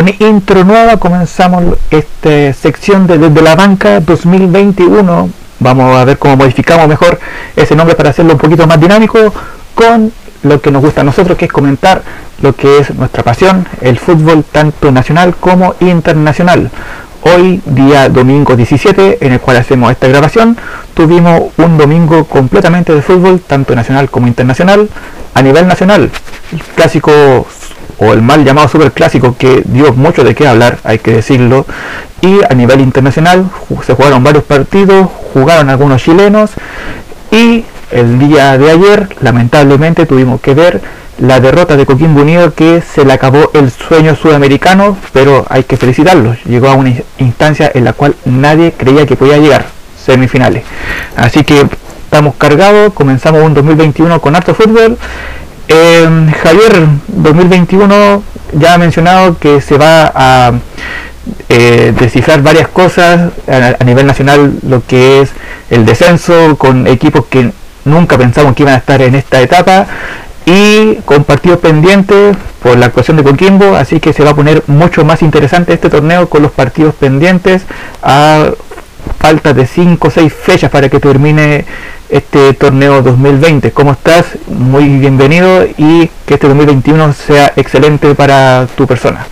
con intro nueva comenzamos esta sección de Desde la Banca 2021. Vamos a ver cómo modificamos mejor ese nombre para hacerlo un poquito más dinámico con lo que nos gusta a nosotros, que es comentar lo que es nuestra pasión, el fútbol tanto nacional como internacional. Hoy, día domingo 17, en el cual hacemos esta grabación, tuvimos un domingo completamente de fútbol, tanto nacional como internacional. A nivel nacional, el clásico o el mal llamado super clásico que dio mucho de qué hablar, hay que decirlo. Y a nivel internacional se jugaron varios partidos, jugaron algunos chilenos y el día de ayer lamentablemente tuvimos que ver la derrota de Coquimbo Unido que se le acabó el sueño sudamericano, pero hay que felicitarlos. Llegó a una instancia en la cual nadie creía que podía llegar, semifinales. Así que estamos cargados, comenzamos un 2021 con harto fútbol. Eh, Javier, 2021 ya ha mencionado que se va a eh, descifrar varias cosas a, a nivel nacional, lo que es el descenso con equipos que nunca pensamos que iban a estar en esta etapa y con partidos pendientes por la actuación de Coquimbo, así que se va a poner mucho más interesante este torneo con los partidos pendientes a falta de 5 o 6 fechas para que termine este torneo 2020. ¿Cómo estás? Muy bienvenido y que este 2021 sea excelente para tu persona.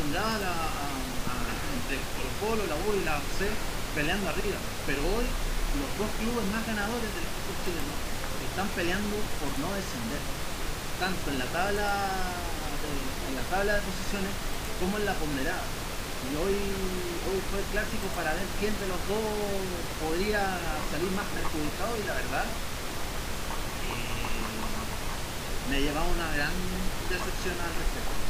acostumbraban a, a, a entre Colo Colo, la U y la C peleando arriba, pero hoy los dos clubes más ganadores del fútbol chileno están peleando por no descender, tanto en la tabla de, en la tabla de posiciones como en la ponderada. Y hoy, hoy fue el clásico para ver quién de los dos podría salir más perjudicado y la verdad eh, me llevaba una gran decepción al respecto.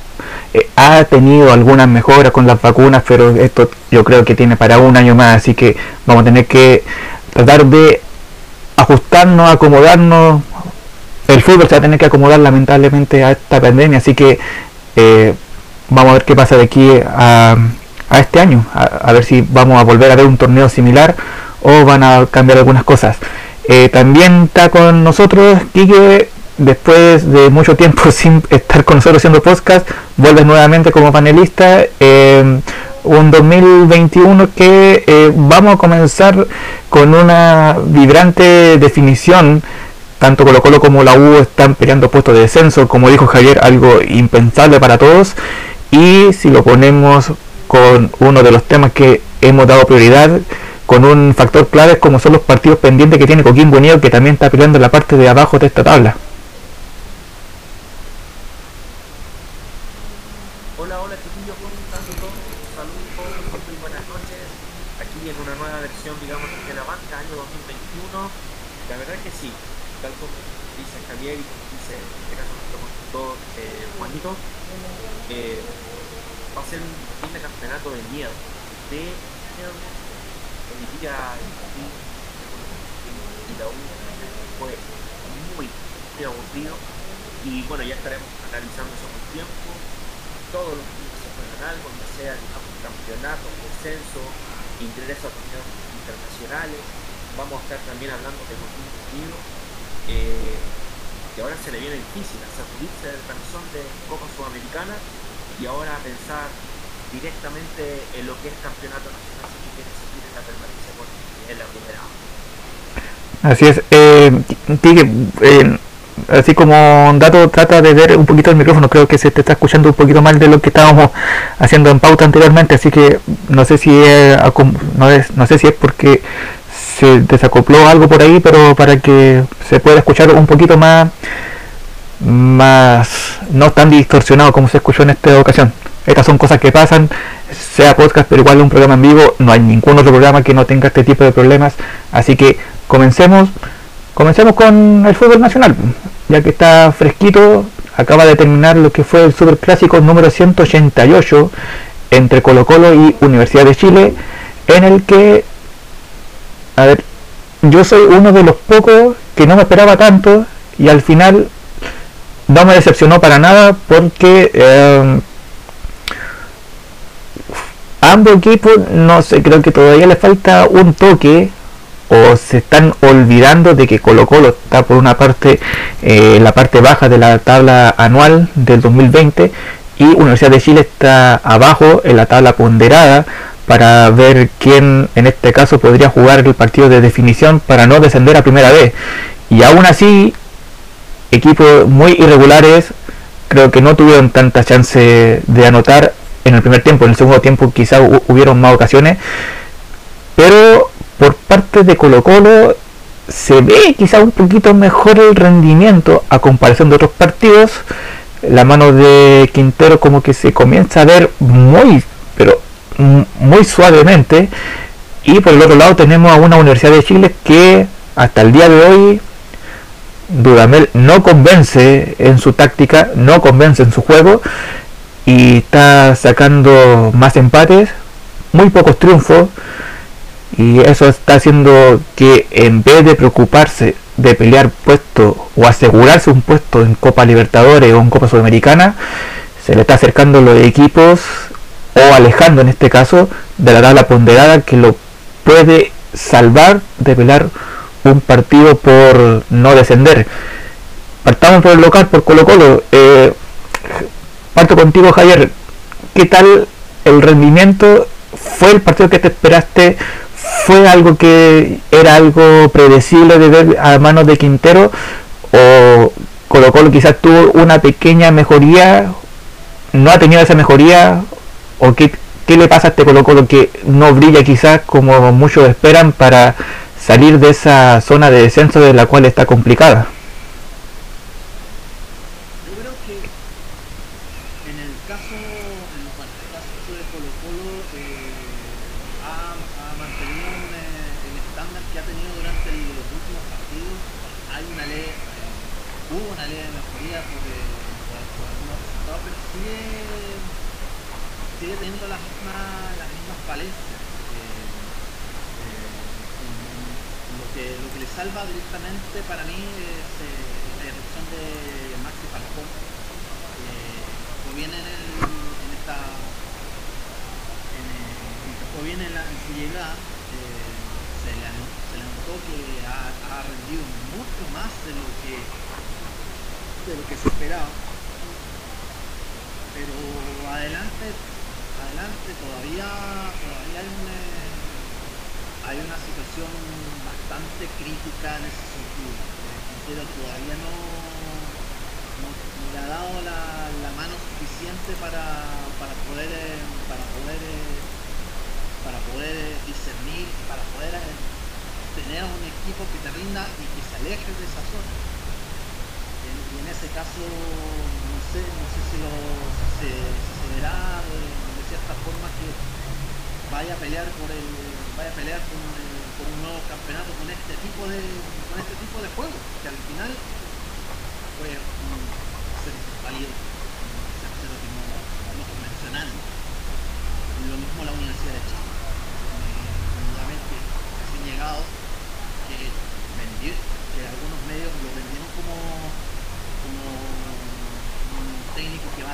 ha tenido algunas mejoras con las vacunas, pero esto yo creo que tiene para un año más, así que vamos a tener que tratar de ajustarnos, acomodarnos. El fútbol se va a tener que acomodar lamentablemente a esta pandemia, así que eh, vamos a ver qué pasa de aquí a, este año, a ver si vamos a volver a ver un torneo similar o van a cambiar algunas cosas. Eh, también está con nosotros Quique, después de mucho tiempo sin estar con nosotros haciendo podcast, vuelve nuevamente como panelista. Eh, un 2021 que eh, vamos a comenzar con una vibrante definición. Tanto Colo Colo como la U están peleando puestos de descenso, como dijo Javier, algo impensable para todos. Y si lo ponemos con uno de los temas que hemos dado prioridad, con un factor clave como son los partidos pendientes que tiene Coquimbo Unido que también está peleando en la parte de abajo de esta tabla. Hola, hola chiquillos, ¿cómo están todos? Saludos, muy buenas noches. Aquí en una nueva versión, digamos, de la banca, año 2021. La verdad que sí, tal como dice Javier y como dice en este caso nuestro consultor eh, Juanito, eh, va a ser un fin de campeonato de miedo. De día y la U fue muy, muy aburrido y bueno ya estaremos analizando eso con tiempo todos los equipos se juegan algo ya sea digamos campeonato, descenso ingreso a torneos vamos a estar también hablando de los Unido eh, que ahora se le viene difícil a sacudirse del canzón de Copa Sudamericana y ahora pensar directamente en lo que es campeonato nacional si quiere seguir en la permanencia en la primera. Así es. Eh, eh, así como un dato, trata de ver un poquito el micrófono. Creo que se te está escuchando un poquito mal de lo que estábamos haciendo en pauta anteriormente, así que no sé si es, es, no sé si es porque se desacopló algo por ahí, pero para que se pueda escuchar un poquito más, más no tan distorsionado como se escuchó en esta ocasión. Estas son cosas que pasan, sea podcast, pero igual un programa en vivo, no hay ningún otro programa que no tenga este tipo de problemas. Así que comencemos, comencemos con el fútbol nacional, ya que está fresquito, acaba de terminar lo que fue el Super Clásico número 188 entre Colo Colo y Universidad de Chile, en el que, a ver, yo soy uno de los pocos que no me esperaba tanto y al final no me decepcionó para nada porque eh, ambos equipos, no sé, creo que todavía le falta un toque o se están olvidando de que Colo Colo está por una parte eh, la parte baja de la tabla anual del 2020 y Universidad de Chile está abajo en la tabla ponderada para ver quién en este caso podría jugar el partido de definición para no descender a primera vez. Y aún así, equipos muy irregulares, creo que no tuvieron tanta chance de anotar en el primer tiempo, en el segundo tiempo quizás hubieron más ocasiones, pero por parte de Colo Colo se ve quizá un poquito mejor el rendimiento a comparación de otros partidos. La mano de Quintero como que se comienza a ver muy, pero muy suavemente. Y por el otro lado tenemos a una Universidad de Chile que hasta el día de hoy Dudamel no convence en su táctica, no convence en su juego y está sacando más empates, muy pocos triunfos y eso está haciendo que en vez de preocuparse de pelear puesto o asegurarse un puesto en Copa Libertadores o en Copa Sudamericana, se le está acercando los equipos o alejando en este caso de la tabla ponderada que lo puede salvar de pelear un partido por no descender. Partamos por el local, por Colo Colo. Eh, parto contigo Javier, ¿qué tal el rendimiento? ¿Fue el partido que te esperaste? ¿Fue algo que era algo predecible de ver a manos de Quintero? ¿O Colo quizás tuvo una pequeña mejoría? ¿No ha tenido esa mejoría? ¿O qué, qué le pasa a este Colo que no brilla quizás como muchos esperan para salir de esa zona de descenso de la cual está complicada?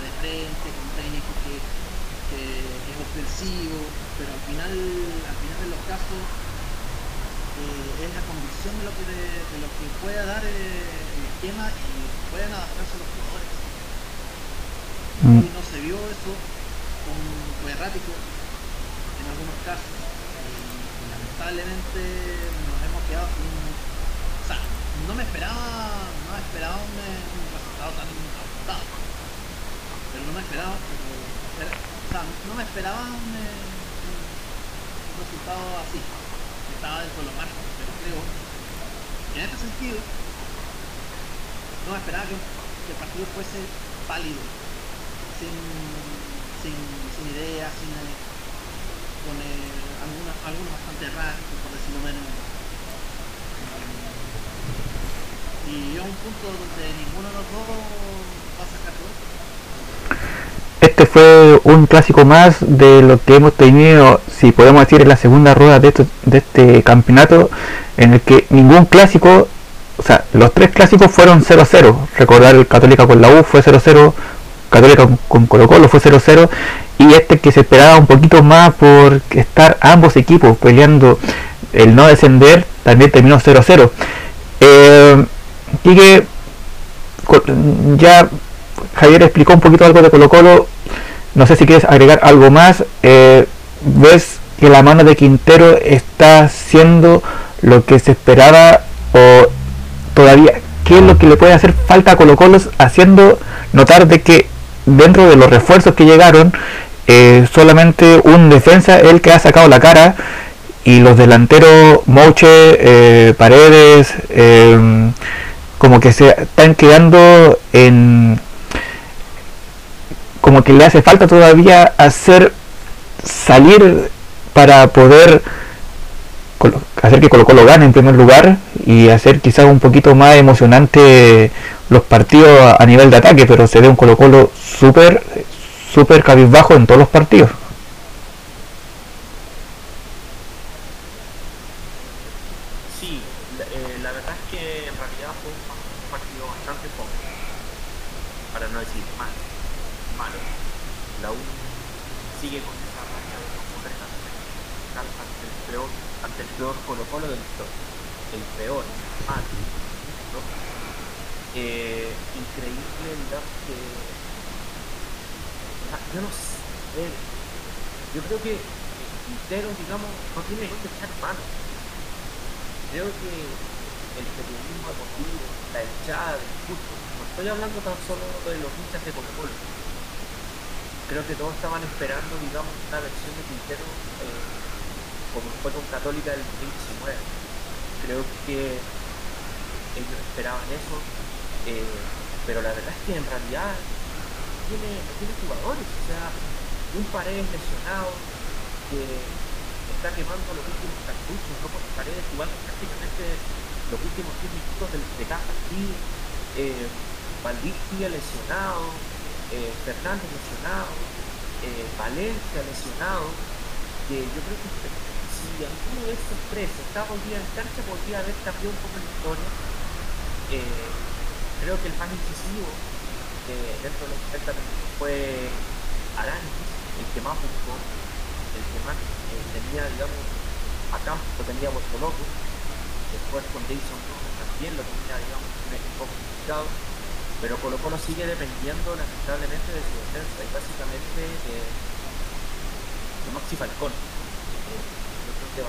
de frente, con técnico que, que, que, es ofensivo, pero al final, al final de los casos eh, es la convicción de lo que, de, lo que pueda dar eh, el esquema y pueden adaptarse los jugadores. Mm. Y no se vio eso con, con errático en algunos casos. Y, lamentablemente nos hemos quedado sin... O sea, no me esperaba, no me esperaba un, un resultado tan no me esperaba, pero, o sea, no me esperaba un, un resultado así. Estaba dentro de lo margen, pero creo en este sentido no me esperaba que, que el partido fuese pálido, sin, sin, ideas, sin con eh, algunos, algunos bastante raros, por decirlo menos. Y es un punto donde ninguno de los dos va a sacar. Este fue un clásico más de lo que hemos tenido, si podemos decir, en la segunda rueda de, esto, de este campeonato, en el que ningún clásico, o sea, los tres clásicos fueron 0-0. Recordar el Católica con la U fue 0-0, Católica con Colo Colo fue 0-0 y este que se esperaba un poquito más por estar ambos equipos peleando el no descender también terminó 0-0 eh, y que ya Javier explicó un poquito algo de Colo Colo no sé si quieres agregar algo más. Eh, ves que la mano de Quintero está haciendo lo que se esperaba o todavía qué es lo que le puede hacer falta a Colo Colo haciendo notar de que dentro de los refuerzos que llegaron eh, solamente un defensa el que ha sacado la cara y los delanteros Moche, eh, Paredes, como que se están quedando en como que le hace falta todavía hacer salir para poder hacer que Colo Colo gane en primer lugar y hacer quizás un poquito más emocionante los partidos a nivel de ataque, pero se ve un Colo Colo súper súper cabizbajo en todos los partidos. Sí, eh, la verdad es que en realidad fue un partido bastante pobre, para no decir mal, malo. La U sigue con esa racha de no poder ante el peor, ante el peor Colo Colo del el peor, mal, ¿no? eh, increíble, digamos que yo no sé. Yo creo que Quintero, digamos, no tiene que echar mano. Creo que el periodismo deportivo, la echada del fútbol, no estoy hablando tan solo de los hinchas de Colo Colo. Creo que todos estaban esperando, digamos, una versión de Quintero eh, como fue con Católica del 2019. Creo que ellos esperaban eso, eh, pero la verdad es que en realidad tiene, tiene jugadores, o sea, un Paredes lesionado que está quemando los últimos cartuchos, no por Paredes jugando prácticamente los últimos 10 minutos de, de cada partido, eh, Valdivia lesionado, eh, Fernández lesionado, eh, Valencia lesionado, que yo creo que si alguno de estos tres estaba hoy día en cancha podría haber cambiado un poco la historia. Eh, creo que el más incisivo dentro de 60 fue Aranis, el que más buscó, el que más eh, tenía, digamos, a campo tenía vuestro loco, después con Jason también lo tenía, digamos, un poco complicado, pero Colo Colo sigue dependiendo lamentablemente de su defensa y básicamente de Maxi Falcón. Eh, yo que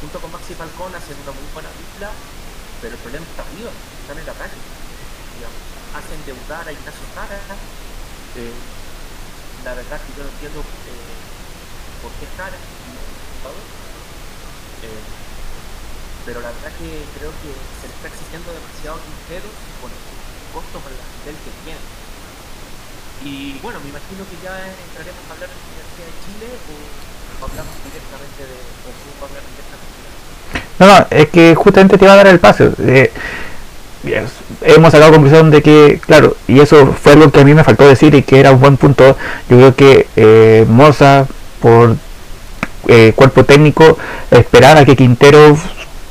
junto con Maxi Falcón, hacen una muy buena dupla, pero el problema está arriba, está en el ataque. Digamos hacen deudar a Ignacio Jara. La verdad que yo no entiendo eh, por qué Jara eh, pero la verdad que creo que se le está exigiendo demasiado dinero con los costos al nivel que tiene. Y bueno, me imagino que ya entraremos a hablar de la Universidad de Chile o hablamos directamente de, o hablar directamente de no, no, es que justamente te va a dar el paso. Eh, hemos sacado conclusión de que, claro, y eso fue algo que a mí me faltó decir y que era un buen punto, yo creo que eh, Moza, por eh, cuerpo técnico, esperaba que Quintero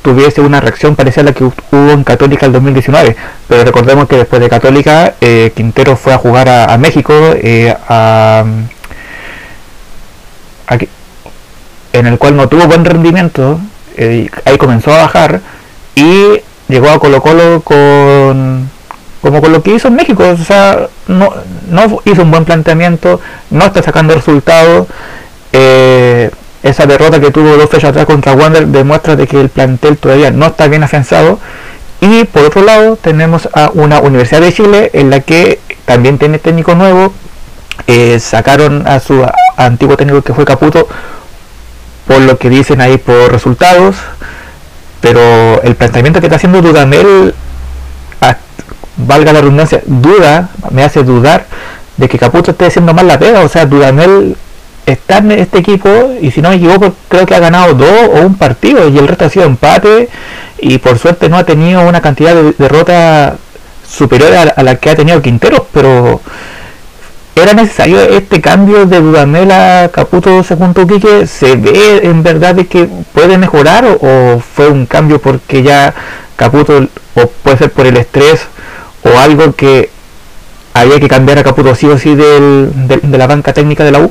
tuviese una reacción parecida a la que hubo en Católica el 2019, pero recordemos que después de Católica, eh, Quintero fue a jugar a, México, a, en el cual no tuvo buen rendimiento, ahí comenzó a bajar y llegó a Colo Colo con como con lo que hizo en México, o sea, no, no hizo un buen planteamiento, no está sacando resultados. Eh, esa derrota que tuvo dos fechas atrás contra Wander demuestra de que el plantel todavía no está bien afianzado Y por otro lado tenemos a una Universidad de Chile en la que también tiene técnico nuevo. Eh, sacaron a su antiguo técnico que fue Caputo por lo que dicen ahí por resultados. Pero el planteamiento que está haciendo Dudamel, valga la redundancia, duda, me hace dudar de que Caputo esté haciendo mal la pega. O sea, Dudamel está en este equipo y si no me equivoco creo que ha ganado dos o un partido y el resto ha sido empate y por suerte no ha tenido una cantidad de derrotas superior a, la que ha tenido Quintero pero era necesario este cambio de Dudamel a Caputo segundo Quique se ve en verdad de que puede mejorar o, fue un cambio porque ya Caputo o puede ser por el estrés o algo que había que cambiar a Caputo sí o sí del, de la banca técnica de la U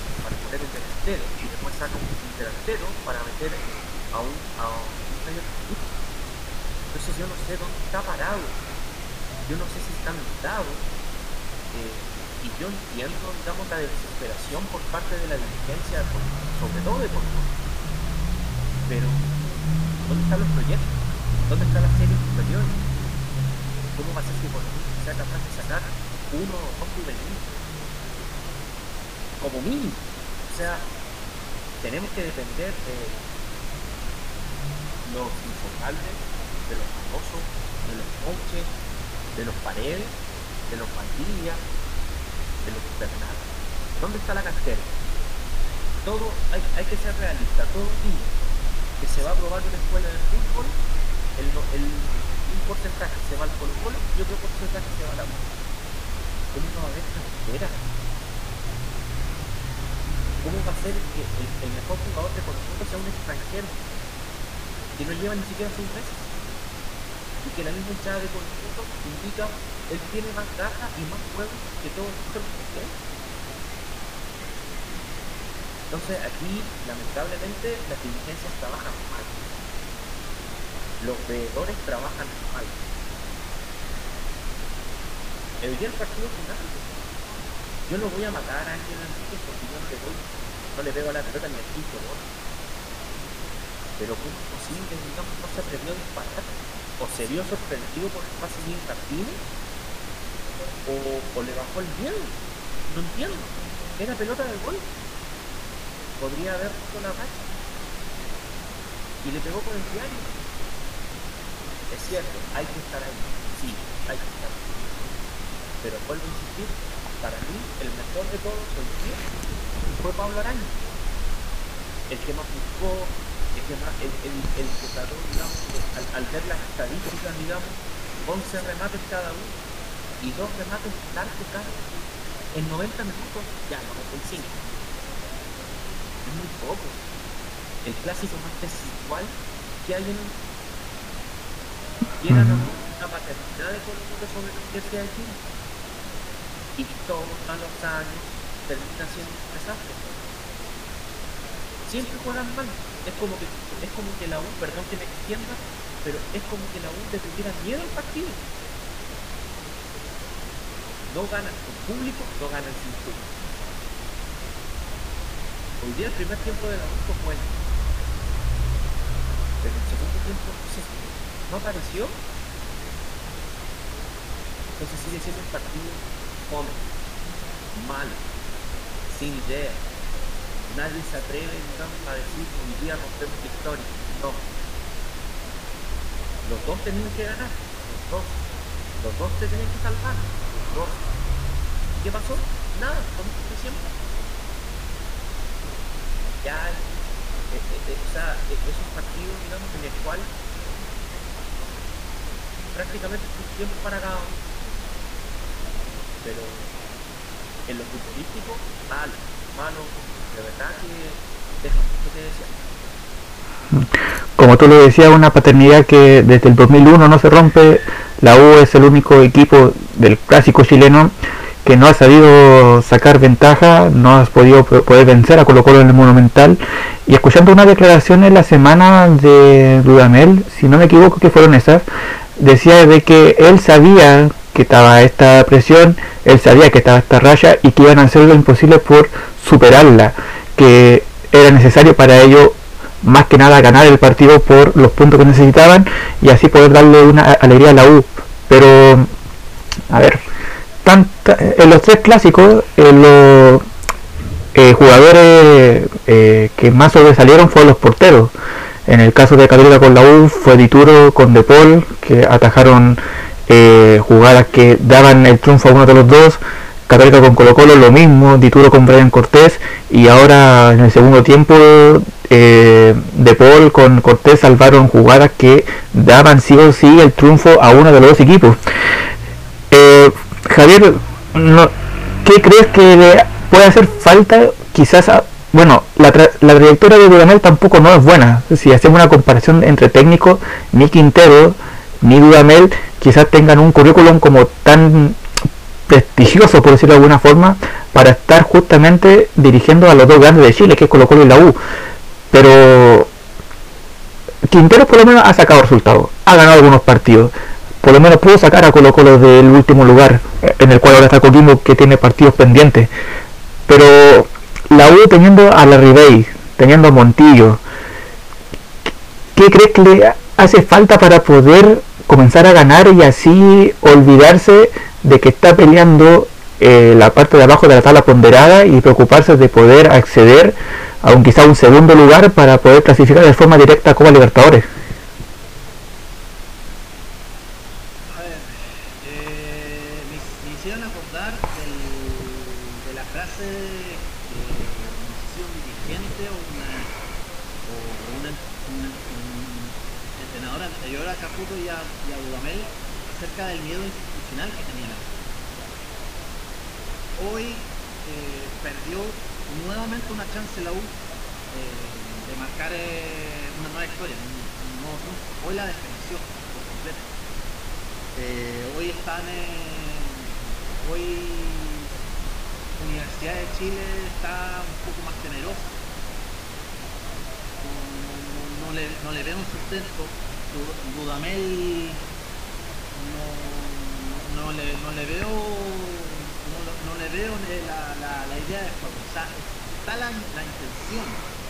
meter y después saca un delantero para meter a un, a un Entonces yo no sé dónde está parado, yo no sé si está mitado, eh, y yo entiendo, digamos, la desesperación por parte de la dirigencia, sobre todo de Córdoba. Pero, ¿dónde están los proyectos? ¿Dónde está la serie superior? ¿Cómo va a ser que por sea capaz de sacar uno o dos juveniles? Como mínimo. O sea, tenemos que depender de los informales, de los famosos, de los coches, de los paredes, de los pandillas, de los internados. ¿Dónde está la cantera? Todo, hay, hay que ser realista, todo niño que se va a probar en la escuela de fútbol el, el, un porcentaje se va al Colo Colo y otro porcentaje se va a la U. ¿Cómo no va a haber cantera? ¿Cómo va a ser que el, mejor jugador de Colo sea un extranjero que no lleva ni siquiera seis meses? Y que la misma hinchada de Colo indica él tiene más caja y más juegos que todos los que Entonces aquí, lamentablemente, las diligencias trabajan mal los veedores trabajan mal. El día del partido final, yo no voy a matar a Ángel Enrique porque yo no le doy, no le veo a la pelota ni al quinto ¿no? Pero ¿cómo es posible, digamos, no se atrevió a disparar? ¿O se vio sorprendido por el pase de Martínez? ¿O, ¿O le bajó el miedo? No entiendo. Era pelota del gol. Podría haber puesto la racha. Y le pegó con el diario es cierto, hay que estar ahí. Sí, hay que estar ahí. Pero vuelvo a insistir, para mí el mejor de todos hoy día fue Pablo Araña. El que más buscó, el que más, el, el, el que trató, digamos, al, al, ver las estadísticas, digamos, 11 remates cada uno y dos remates largos cada en 90 minutos, ya, 95. Es muy poco. El clásico más desigual que hay en el uh una paternidad de Colo sobre la Universidad de Chile. Y todos a los años termina siendo un desastre. Siempre juegan mal. Es como que es como que la U, perdón que me extienda, pero es como que la U te tuviera miedo al partido. No ganan con público, no ganan sin público. Hoy día el primer tiempo de la U fue bueno. Pero el segundo tiempo no apareció, entonces sigue siendo un partido fome, malo, sin idea. Nadie se atreve a decir un día rompemos la historia. No. Los dos tenían que ganar, los dos. Los dos se tenían que salvar, los dos. ¿Qué pasó? Nada, como siempre. Ya, eh, eh, eh, o sea, es un partido, digamos, en el cual prácticamente tiempo para cada uno. Pero en lo futbolístico, malo, malo, de verdad que deja mucho que. Como tú lo decías, una paternidad que desde el 2001 no se rompe. La U es el único equipo del clásico chileno que no ha sabido sacar ventaja, no ha podido poder vencer a Colo Colo en el Monumental. Y escuchando una declaración en la semana de Dudamel, si no me equivoco que fueron esas, decía de que él sabía que estaba esta presión, él sabía que estaba esta raya y que iban a hacer lo imposible por superarla, que era necesario para ello más que nada ganar el partido por los puntos que necesitaban y así poder darle una alegría a la U. Pero, a ver, en los tres clásicos, los eh, jugadores eh, que más sobresalieron fueron los porteros. En el caso de Católica con la U fue Dituro con De que atajaron jugadas que daban el triunfo a uno de los dos. Católica con Colo Colo lo mismo, Dituro con Brian Cortés y ahora en el segundo tiempo De Paul con Cortés salvaron jugadas que daban sí o sí el triunfo a uno de los dos equipos. Javier, ¿qué crees que puede hacer falta? Quizás, bueno, la, la trayectoria de Dudamel tampoco no es buena. Si hacemos una comparación entre técnicos, ni Quintero ni Dudamel quizás tengan un currículum como tan prestigioso, por decirlo de alguna forma, para estar justamente dirigiendo a los dos grandes de Chile, que es Colo Colo y la U. Pero Quintero por lo menos ha sacado resultados, ha ganado algunos partidos por lo menos pudo sacar a Colo Colo del último lugar, en el cual ahora está Coquimbo que tiene partidos pendientes. Pero la U teniendo a la Ribey, teniendo a Montillo, ¿qué crees que le hace falta para poder comenzar a ganar y así olvidarse de que está peleando eh, la parte de abajo de la tabla ponderada y preocuparse de poder acceder a un quizá un segundo lugar para poder clasificar de forma directa a Copa Libertadores? hoy la desconoció por completo. Eh, hoy están en, hoy Universidad de Chile está un poco más temerosa. No, le, no le veo un sustento. Dudamel no, no, le, no le veo no, le veo la, la, la idea de juego. O sea, está la intención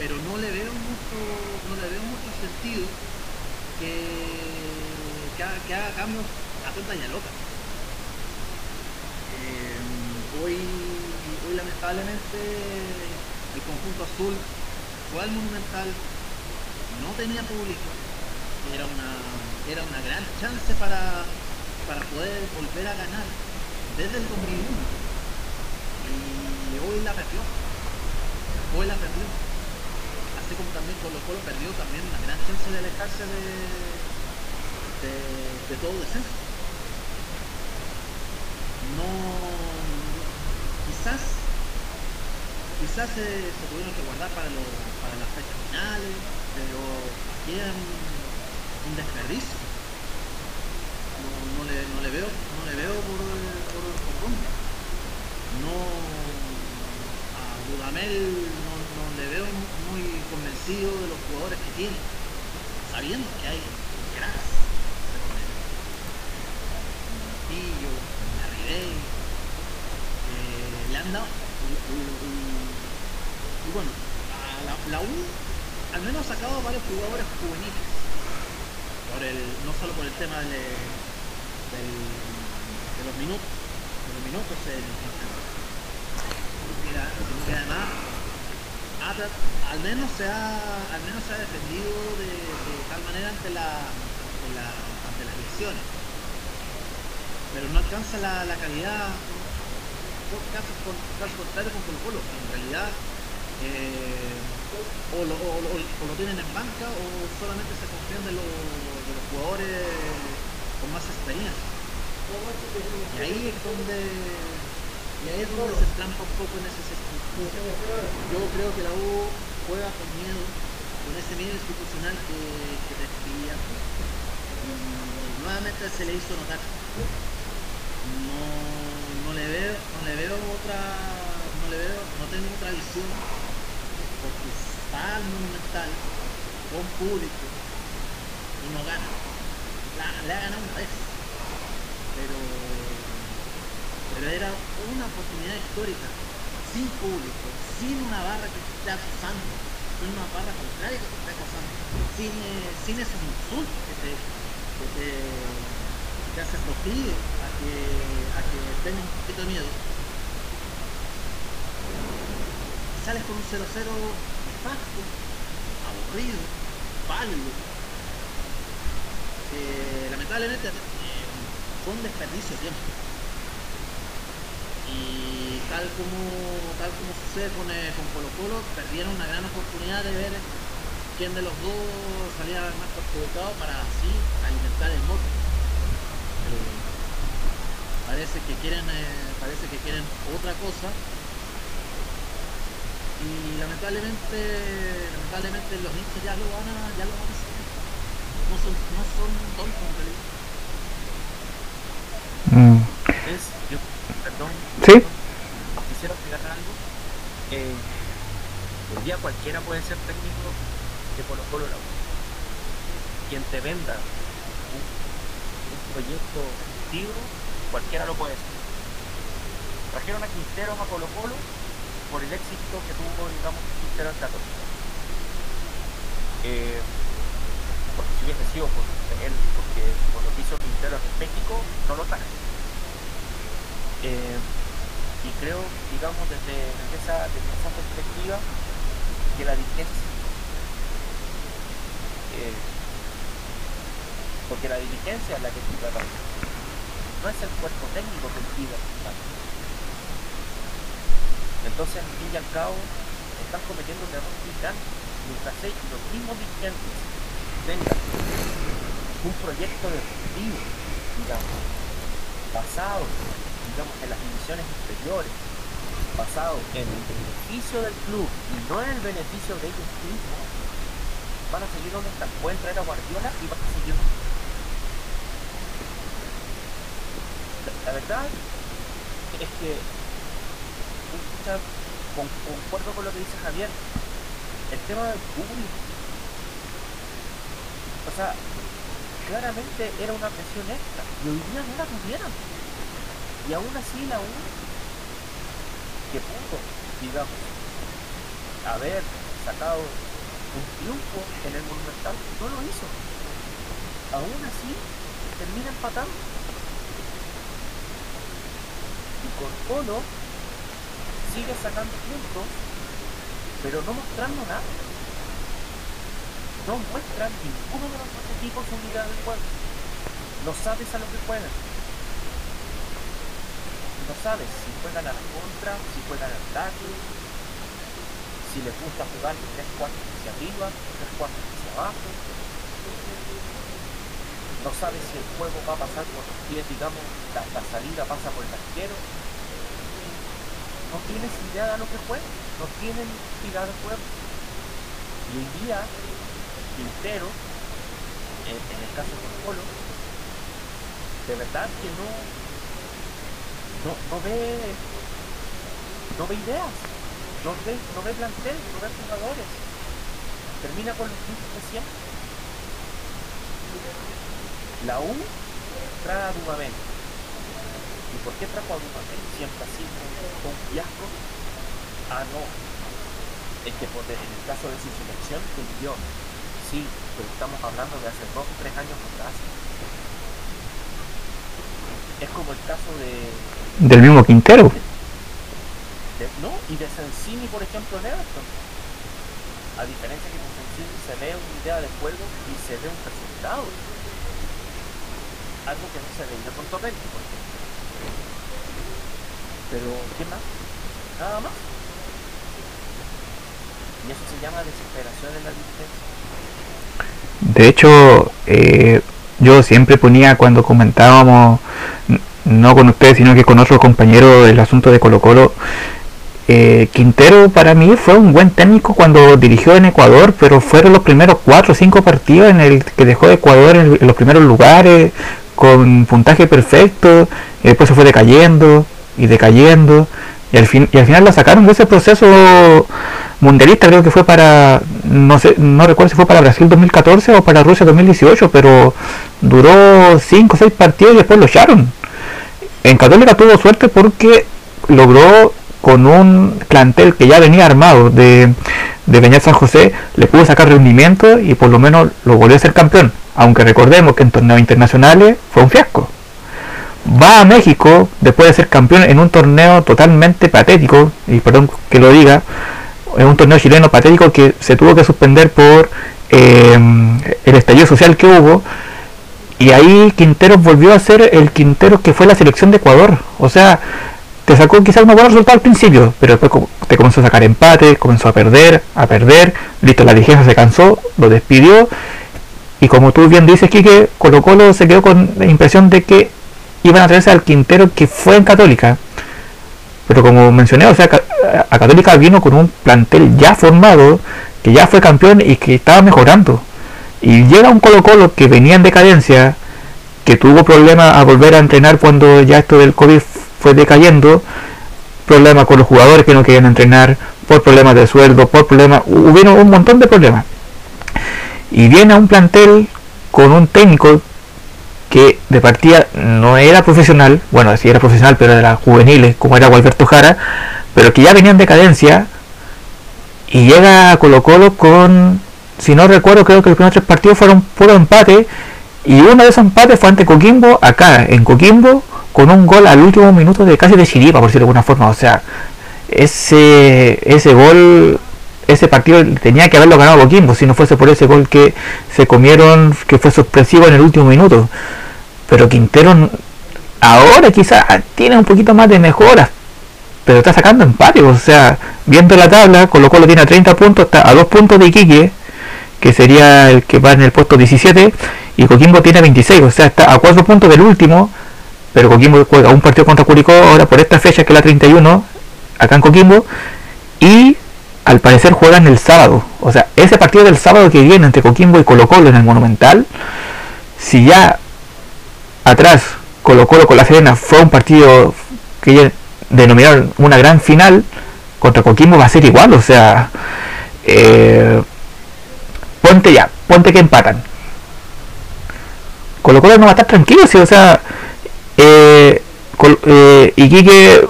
pero no le veo mucho, no le veo mucho sentido que, que, haga, que haga cambios a pantalla loca. Eh, hoy, hoy lamentablemente el conjunto azul fue al monumental, no tenía público, era una, era una gran chance para, para poder volver a ganar desde el 2001 y hoy la perdió, hoy la perdió como también Colo Colo perdió también una gran chance de alejarse de, de, de todo descenso. No, quizás, quizás se, se tuvieron que guardar para, lo, para las fechas finales, pero queda un, desperdicio. No, no, le, no, le, veo, no le veo por, por, por. No, a Dudamel no donde veo muy convencido de los jugadores que tiene, sabiendo que hay grandes Pillo, Arribey, eh, le han dado. Y, bueno, la, U al menos ha sacado varios jugadores juveniles. Por el, no solo por el tema de los minutos, de los minutos en además al menos se ha al menos se ha defendido de, tal manera ante, la, ante, las lesiones pero no alcanza la, la calidad por casos, por, casos contrarios con Colo Colo en realidad eh, o, lo, o, o, o, lo, tienen en banca o solamente se confían de, lo, de los jugadores con más experiencia. Y ahí es donde y ahí es donde se trampa un poco en ese yo creo que la U juega con miedo, con ese miedo institucional que, que. Y nuevamente se le hizo notar. No, no le veo, no le veo otra, no le veo, no tengo otra visión, porque está al monumental, con público, y no gana. Le ha ganado una vez. Pero, pero era una oportunidad histórica, sin público, sin una barra que te esté acusando, sin una barra contraria que te esté acusando, sin, eh, sin esos insultos que te, que te, hacen proclive a que, a que tengas un poquito de miedo. Sales con un 0-0 nefasto, aburrido, pálido, que lamentablemente eh, fue un desperdicio de tiempo. Y tal como, tal como sucede con, eh, con Colo Colo, perdieron una gran oportunidad de ver quién de los dos salía más perjudicado para así alimentar el moto. Eh, parece que quieren eh, parece que quieren otra cosa y lamentablemente lamentablemente los hinchas ya lo van a ya lo van a hacer no son no son tontos en realidad Mm. Es, yo, perdón, Sí. perdón, explicar algo. Eh, un día cualquiera puede ser técnico de Colo Colo la. Quien te venda un, proyecto ficticio, cualquiera lo puede ser. Trajeron a Quintero a Colo Colo por el éxito que tuvo, digamos, Quintero en Católica. Eh, porque si hubiese sido por él, porque por lo que hizo Quintero en México, no lo traje. Eh, y creo, digamos, desde, esa, desde esa perspectiva, que la dirigencia, eh, porque la dirigencia es la que estoy tratando, no es el cuerpo técnico que pide Entonces, al fin y al cabo, están cometiendo un error grande. Mientras los mismos dirigentes tengan un proyecto deportivo, digamos, basado, en las divisiones inferiores, basado en el beneficio del club y no en el beneficio de ellos mismos, van a seguir donde están. Pueden traer a Guardiola y van a seguir. La, verdad es que con- concuerdo con lo que dice Javier. El tema del público. O sea, claramente era una presión extra y hoy día no la tuvieron. Y aún así la U, que pudo, digamos, haber sacado un triunfo en el Monumental, no lo hizo. Aún así, termina empatando. Y con Colo sigue sacando puntos, pero no mostrando nada. No muestran ninguno de los dos equipos unidad del juego. No sabes a lo que juegan. No sabes si juegan a la contra, si juegan al ataque, si les gusta jugar de tres cuartos hacia arriba, tres cuartos hacia abajo. No sabes si el juego va a pasar por los pies, digamos, la, la salida pasa por el arquero. No tienes idea de lo que juegan, no tienen idea de juego. Y hoy día, Quintero, en, en el caso de Polo, de verdad que no, no, no ve no ve ideas, no ve, no ve plantel, no ve jugadores. Termina con los siempre. La U trae a Dubamén. ¿Y por qué trajo a Dubamén? Siempre así, con fiasco. Ah, no. Es que por, en el caso de su selección, vivió. Sí, pero estamos hablando de hace dos o tres años atrás. Es como el caso de, Del mismo Quintero. de- ¿no? Y de Sensini, por ejemplo, en Everton. A diferencia que con Sensini se ve una idea de juego y se ve un resultado. Algo que no se veía con Torrenti, por ejemplo. Pero, ¿qué más? Nada más. Y eso se llama desesperación en la dirigencia. De hecho, eh, yo siempre ponía cuando comentábamos no con ustedes, sino que con otro compañero del asunto de Colo Colo. Eh, Quintero para mí fue un buen técnico cuando dirigió en Ecuador, pero fueron los primeros 4 o 5 partidos en el que dejó Ecuador en, los primeros lugares, con puntaje perfecto, y después se fue decayendo y decayendo, y al, fin, y al final la sacaron de ese proceso mundialista, creo que fue para, no sé, no recuerdo si fue para Brasil 2014 o para Rusia 2018, pero duró 5 o 6 partidos y después lo echaron. En Católica tuvo suerte porque logró con un plantel que ya venía armado de, de Peña San José, le pudo sacar rendimiento y por lo menos lo volvió a ser campeón. Aunque recordemos que en torneos internacionales fue un fiasco. Va a México después de ser campeón en un torneo totalmente patético, y perdón que lo diga, en un torneo chileno patético que se tuvo que suspender por eh, el estallido social que hubo. Y ahí Quinteros volvió a ser el Quinteros que fue la selección de Ecuador. O sea, te sacó quizás un buen resultado al principio, pero después te comenzó a sacar empate, comenzó a perder, a perder, listo, la dirigencia se cansó, lo despidió, y como tú bien dices, Quique, Colo Colo se quedó con la impresión de que iban a traerse al Quintero que fue en Católica. Pero como mencioné, o sea, a Católica vino con un plantel ya formado, que ya fue campeón y que estaba mejorando. Y llega un Colo Colo que venía en decadencia, que tuvo problemas a volver a entrenar cuando ya esto del COVID fue decayendo, problemas con los jugadores que no querían entrenar, por problemas de sueldo, por problemas, hubieron un montón de problemas. Y viene a un plantel con un técnico que de partida no era profesional, bueno, sí era profesional, pero era juveniles, como era Gualberto Jara, pero que ya venía en decadencia, y llega a Colo Colo con, si no recuerdo, creo que los primeros tres partidos fueron puro empate, y uno de esos empates fue ante Coquimbo, acá en Coquimbo, con un gol al último minuto de casi de chiripa, por decirlo de alguna forma. O sea, ese, ese gol, ese partido tenía que haberlo ganado Coquimbo, si no fuese por ese gol que se comieron, que fue sorpresivo en el último minuto. Pero Quintero ahora quizás tiene un poquito más de mejoras, pero está sacando empate. O sea, viendo la tabla, con lo cual lo tiene a 30 puntos, está a 2 puntos de Iquique, que sería el que va en el puesto 17, y Coquimbo tiene 26, o sea, está a 4 puntos del último pero Coquimbo juega un partido contra Curicó ahora por esta fecha que es la 31 acá en Coquimbo y al parecer juegan el sábado o sea ese partido del sábado que viene entre Coquimbo y Colo Colo en el Monumental si ya atrás Colo Colo con la Serena fue un partido que ya denominaron una gran final contra Coquimbo va a ser igual o sea eh, ponte ya ponte que empatan Colo Colo no va a estar tranquilo o sea eh, eh, Iquique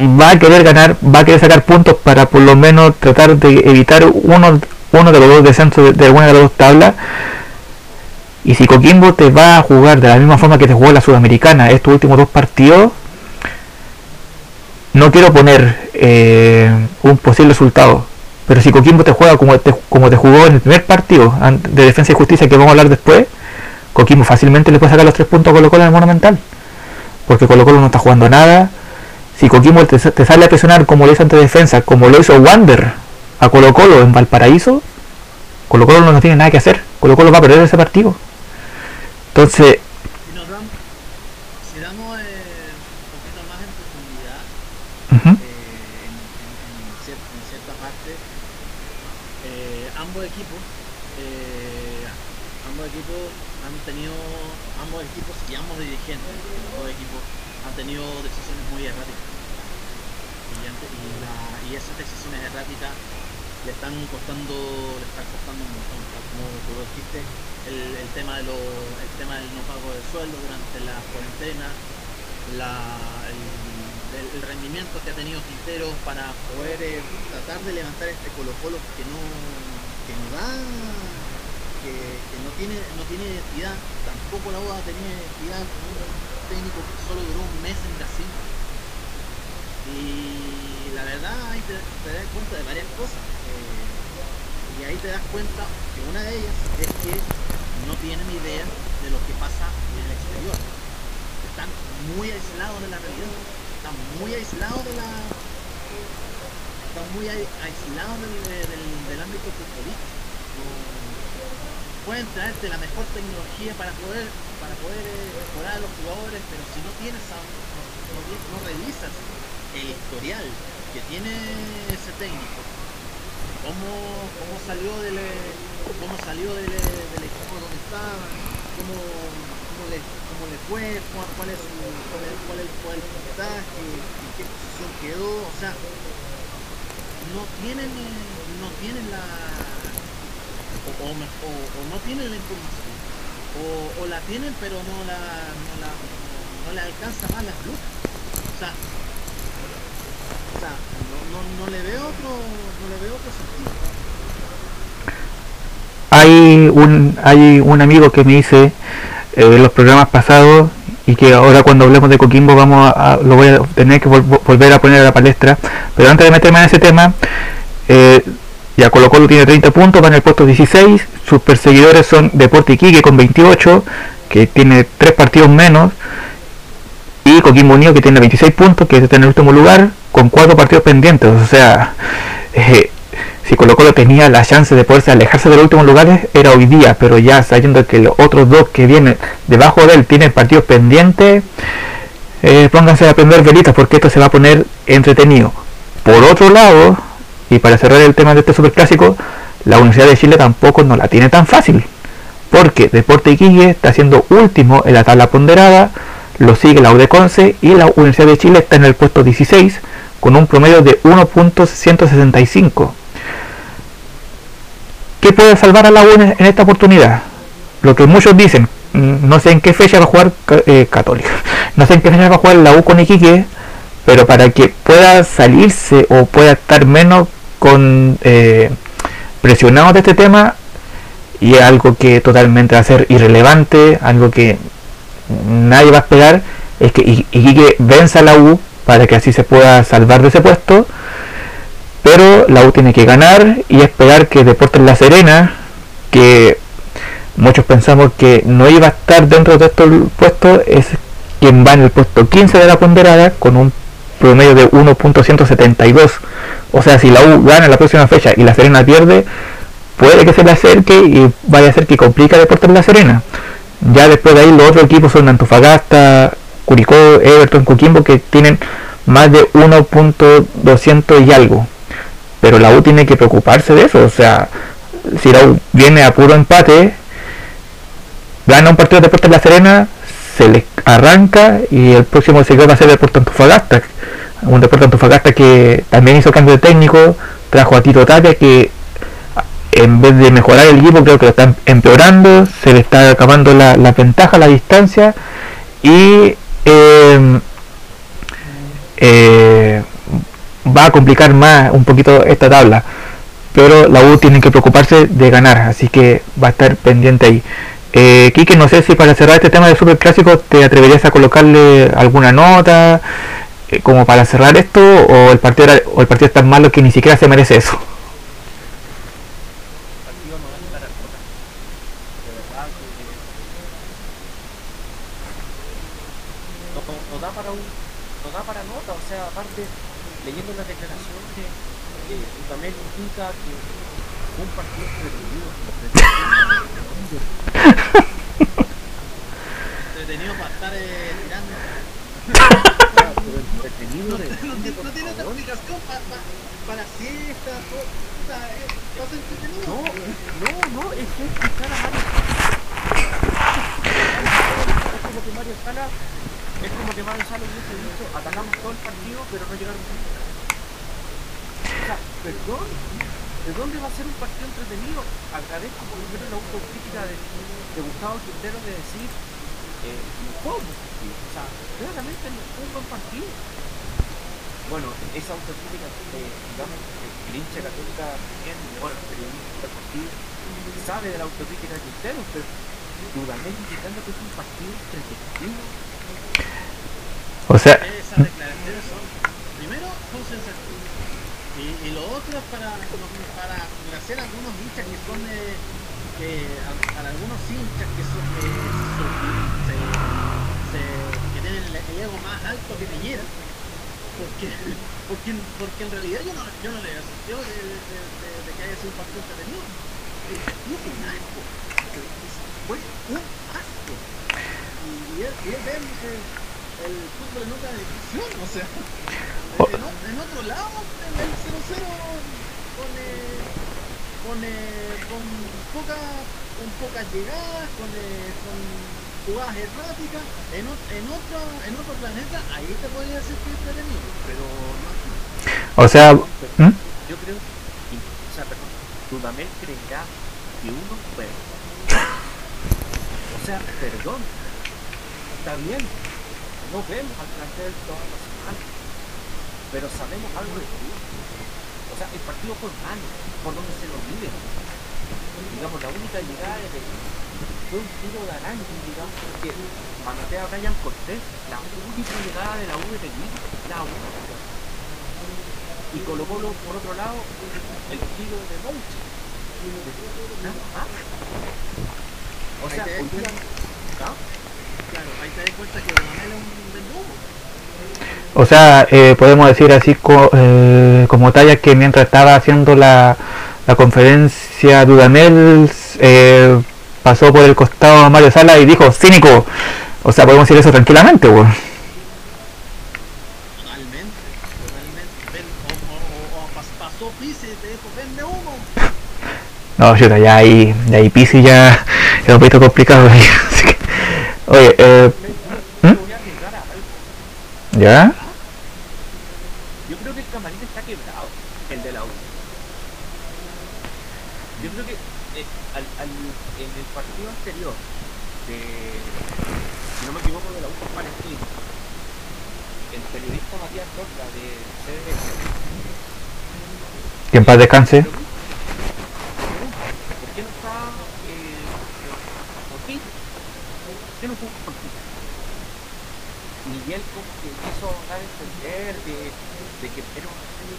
va a querer ganar, va a querer sacar puntos para por lo menos tratar de evitar uno, uno de los dos descensos de, alguna de las dos tablas. Y si Coquimbo te va a jugar de la misma forma que te jugó la Sudamericana estos últimos dos partidos, no quiero poner eh, un posible resultado. Pero si Coquimbo te juega como te, como te jugó en el primer partido de Defensa y Justicia que vamos a hablar después, Coquimbo fácilmente le puede sacar los tres puntos a Colo Colo en el Monumental porque Colo Colo no está jugando nada. Si Coquimbo te, sale a presionar como lo hizo ante defensa, como lo hizo Wander a Colo Colo en Valparaíso, Colo Colo no tiene nada que hacer. Colo Colo va a perder ese partido. Entonces... Si, nos damos, si damos eh, un poquito más en profundidad, uh -huh. eh, en, en, en, cierta, en, cierta, parte, eh, ambos equipos, ambos equipos han tenido, ambos equipos y ambos dirigentes tenido decisiones muy erráticas. Y, y, la, y, esas decisiones erráticas le están costando, le están costando un montón. Como tú dijiste, el, tema de lo, el tema del no pago de sueldo durante la cuarentena, la, el, rendimiento que ha tenido Quintero para poder eh, tratar de levantar este Colo Colo que no, que no da que, que, no tiene no tiene identidad, tampoco la UDA tenía identidad, técnico que solo duró un mes en Brasil. Y la verdad ahí te, te das cuenta de varias cosas. Y ahí te das cuenta que una de ellas es que no tienen idea de lo que pasa en el exterior. Están muy aislados de la realidad. Están muy aislados de la. Están muy aislados del, del, del ámbito futbolístico. Pueden traerte la mejor tecnología para poder para poder eh, mejorar a los jugadores, pero si no tienes no, no, revisas el historial que tiene ese técnico, cómo, cómo salió del cómo salió del, del equipo donde estaba, cómo, cómo, le, cómo le fue, cuál, cuál es cuál, es, cuál, es, cuál el puntaje, en qué posición quedó, o sea, no tienen no tienen la o, o, no tienen la información, o, la tienen pero no la, no la no, le alcanza más las luces. O sea, no, le veo otro, no. Hay un, hay un amigo que me dice eh, los programas pasados y que ahora cuando hablemos de Coquimbo vamos a, lo voy a tener que volver a poner a la palestra pero antes de meterme en ese tema eh, ya Colo Colo tiene 30 puntos, va en el puesto 16. Sus perseguidores son Deporte Iquique con 28, que tiene 3 partidos menos. Y Coquimbo Unido que tiene 26 puntos, que está en el último lugar, con 4 partidos pendientes. O sea, eh, si Colo Colo tenía la chance de poderse alejarse de los últimos lugares, era hoy día. Pero ya sabiendo que los otros dos que vienen debajo de él tienen partidos pendientes, eh, pónganse a prender velitas porque esto se va a poner entretenido. Por otro lado, y para cerrar el tema de este superclásico, la Universidad de Chile tampoco no la tiene tan fácil. Porque Deporte Iquique está siendo último en la tabla ponderada, lo sigue la UDECONCE y la Universidad de Chile está en el puesto 16 con un promedio de 1.165. ¿Qué puede salvar a la UNE en esta oportunidad? Lo que muchos dicen, mm, no sé en qué fecha va a jugar eh, Católica, no sé en qué fecha va a jugar la U con Iquique, pero para que pueda salirse o pueda estar menos con eh, presionado de este tema y algo que totalmente va a ser irrelevante, algo que nadie va a esperar, es que Iquique venza a la U para que así se pueda salvar de ese puesto, pero la U tiene que ganar y esperar que Deportes La Serena, que muchos pensamos que no iba a estar dentro de estos puestos, es quien va en el puesto 15 de la ponderada con un promedio de 1.172. O sea, si la U gana la próxima fecha y la Serena pierde, puede que se le acerque y vaya a ser que complica Deportes La Serena. Ya después de ahí los otros equipos son Antofagasta, Curicó, Everton, Coquimbo que tienen más de 1.200 y algo. Pero la U tiene que preocuparse de eso. O sea, si la U viene a puro empate, gana un partido de Deportes La Serena, se le arranca y el próximo seguidor va a ser Deportes Antofagasta un deporte Antofagasta que también hizo cambio de técnico, trajo a Tito Tapia que en vez de mejorar el equipo creo que lo está empeorando, se le está acabando la, ventaja, la distancia y em, eh, va a complicar más un poquito esta tabla. Pero la U tiene que preocuparse de ganar, así que va a estar pendiente ahí. Eh, Quique, no sé si para cerrar este tema de Super Clásico te atreverías a colocarle alguna nota, eh, como para cerrar esto o el partido o el partido es tan malo que ni siquiera se merece eso no, da para un, no da para nota o sea aparte leyendo las declaraciones eh, indica que un partido entretenido entretenido para estar eh, tirando entretenido de, no, no, tiene otra explicación para, para, para siestas. No, no, no, es que escuchar a Mario es como que Mario Sala es como que Mario Sala hubiese dicho atacamos todo el partido pero no llegaron a perdón ¿de dónde va a ser un partido entretenido? agradezco por lo menos la autocrítica de, de Gustavo Quintero de decir eh, ¿cómo? o sea, claramente un buen partido bueno, esa autocrítica, eh, digamos, el hincha católica bien, bueno, el periodista deportivo, sabe de la autocrítica de ustedes, pero dudamente indicando que es un partido entretenido. O sea... Esas declaraciones son, primero, son sensaciones. Y, y lo otro es para, para hacer algunos hinchas que son de, que para algunos hinchas que son eh, que tienen el ego más alto que Piñera porque, porque, porque en realidad yo no, yo no le asistí de, de, de, que haya sido un partido entretenido. Es un asco. Fue un asco. Y, y es, ver el, el, fútbol en otra división, o sea. Oh. en, otro lado, en el 0-0 con, eh, con, eh, con, poca, con pocas llegadas, con, eh, con jugadas erráticas, en, en, otro, en otro planeta, ahí te podría decir que es entretenido, pero no aquí. O sea, Pero ¿Mm? Yo creo que, o sea, perdón, Dudamel creerá que uno puede. O sea, perdón, está bien, no vemos al plantel todas las pero sabemos algo de fútbol. O sea, el partido fue malo, por donde se lo mide. Digamos, la única llegada de fue un tiro de araña, digamos, que manotea a Brian Cortés, la única llegada de la U de Liga, la única. Y Colo Colo, por otro lado, el tiro de Mouche. Nada más. O sea, Ahí te das cuenta. Claro, ahí te das cuenta que Dudamel es un verdugo. O sea eh, podemos decir así co- eh, como talla que mientras estaba haciendo la, la conferencia Dudamel eh, pasó por el costado a Mario Sala y dijo cínico. O sea, podemos decir eso tranquilamente, weón. Totalmente, totalmente. Ven, o, o, o, o pas- pasó Pise y te dijo, vende uno. No, chuta, ya ahí, ya ahí Pisi ya es un poquito complicado. ahí, así que- oye, eh, Me ¿Mm? voy a arriesgar a algo. ¿Ya? Yo creo que el camarín está quebrado, el de la U. Yo creo que eh, al, al- en el partido anterior, de, si no me equivoco, de la U con Palestino, el periodista Matías Roca de CBS Que en paz descanse. ¿Por qué no está eh, Ortiz? ¿Por qué no jugó Ortiz? Miguel como que quiso dar a entender de, de que pero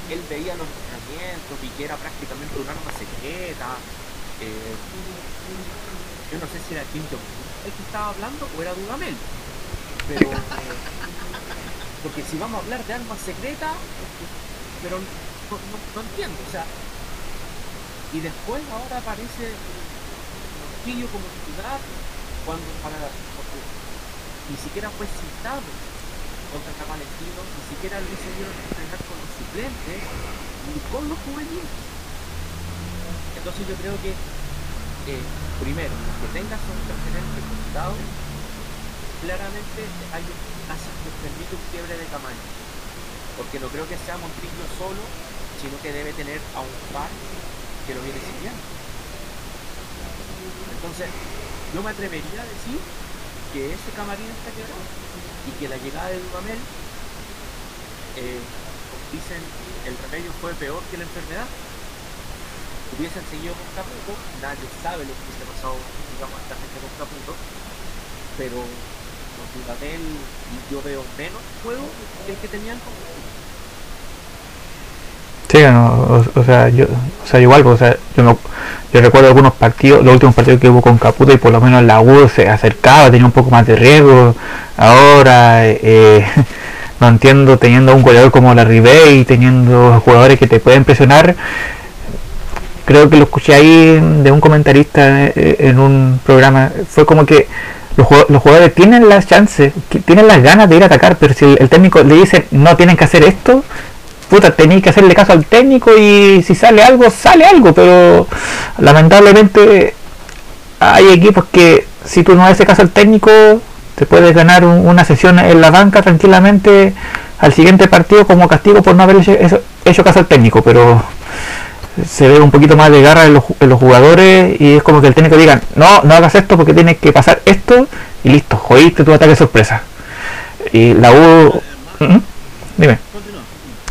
él veía los entrenamientos y que era prácticamente un arma secreta. Eh, yo no sé era Kim Jong-un el que estaba hablando o era Dudamel. Pero, eh, porque si vamos a hablar de armas secretas, pero no, entiendo, o sea, y después ahora aparece Montillo como titular cuando para porque ni siquiera fue citado contra Palestino, ni siquiera lo a entrenar con los suplentes ni con los juveniles. Entonces yo creo que eh, primero, que tengas un referente contado, claramente hay hace- nos permite un quiebre de tamaño. Porque no creo que sea Montillo solo, sino que debe tener a un par que lo viene siguiendo. Entonces, yo me atrevería a decir que ese camarín está quebrado y que la llegada de Dudamel, eh, dicen, el remedio fue peor que la enfermedad. Hubiesen seguido con Caputo, nadie sabe lo que hubiese pasado, digamos, esta gente con Caputo, pero con Dudamel yo veo menos juego que el que tenían con. Sí, no, o, o sea, yo, o sea, igual, o sea, yo, me- yo recuerdo algunos partidos, los últimos partidos que hubo con Caputo y por lo menos la U se acercaba, tenía un poco más de riesgo. Ahora, eh, no entiendo, teniendo un goleador como la Ribey, teniendo jugadores que te pueden presionar, creo que lo escuché ahí de un comentarista eh, en un programa, fue como que los, jugado- los jugadores tienen las chances, tienen las ganas de ir a atacar, pero si el, técnico le dice no tienen que hacer esto, puta, tenéis que hacerle caso al técnico y si sale algo, sale algo, pero lamentablemente hay equipos que si tú no haces caso al técnico, te puedes ganar un- una sesión en la banca tranquilamente al siguiente partido como castigo por no haber hecho caso al técnico, pero se ve un poquito más de garra en los, en los jugadores y es como que el técnico diga, no, no hagas esto porque tienes que pasar esto y listo, jodiste tu ataque sorpresa. Y la U... ¿Mm? Dime.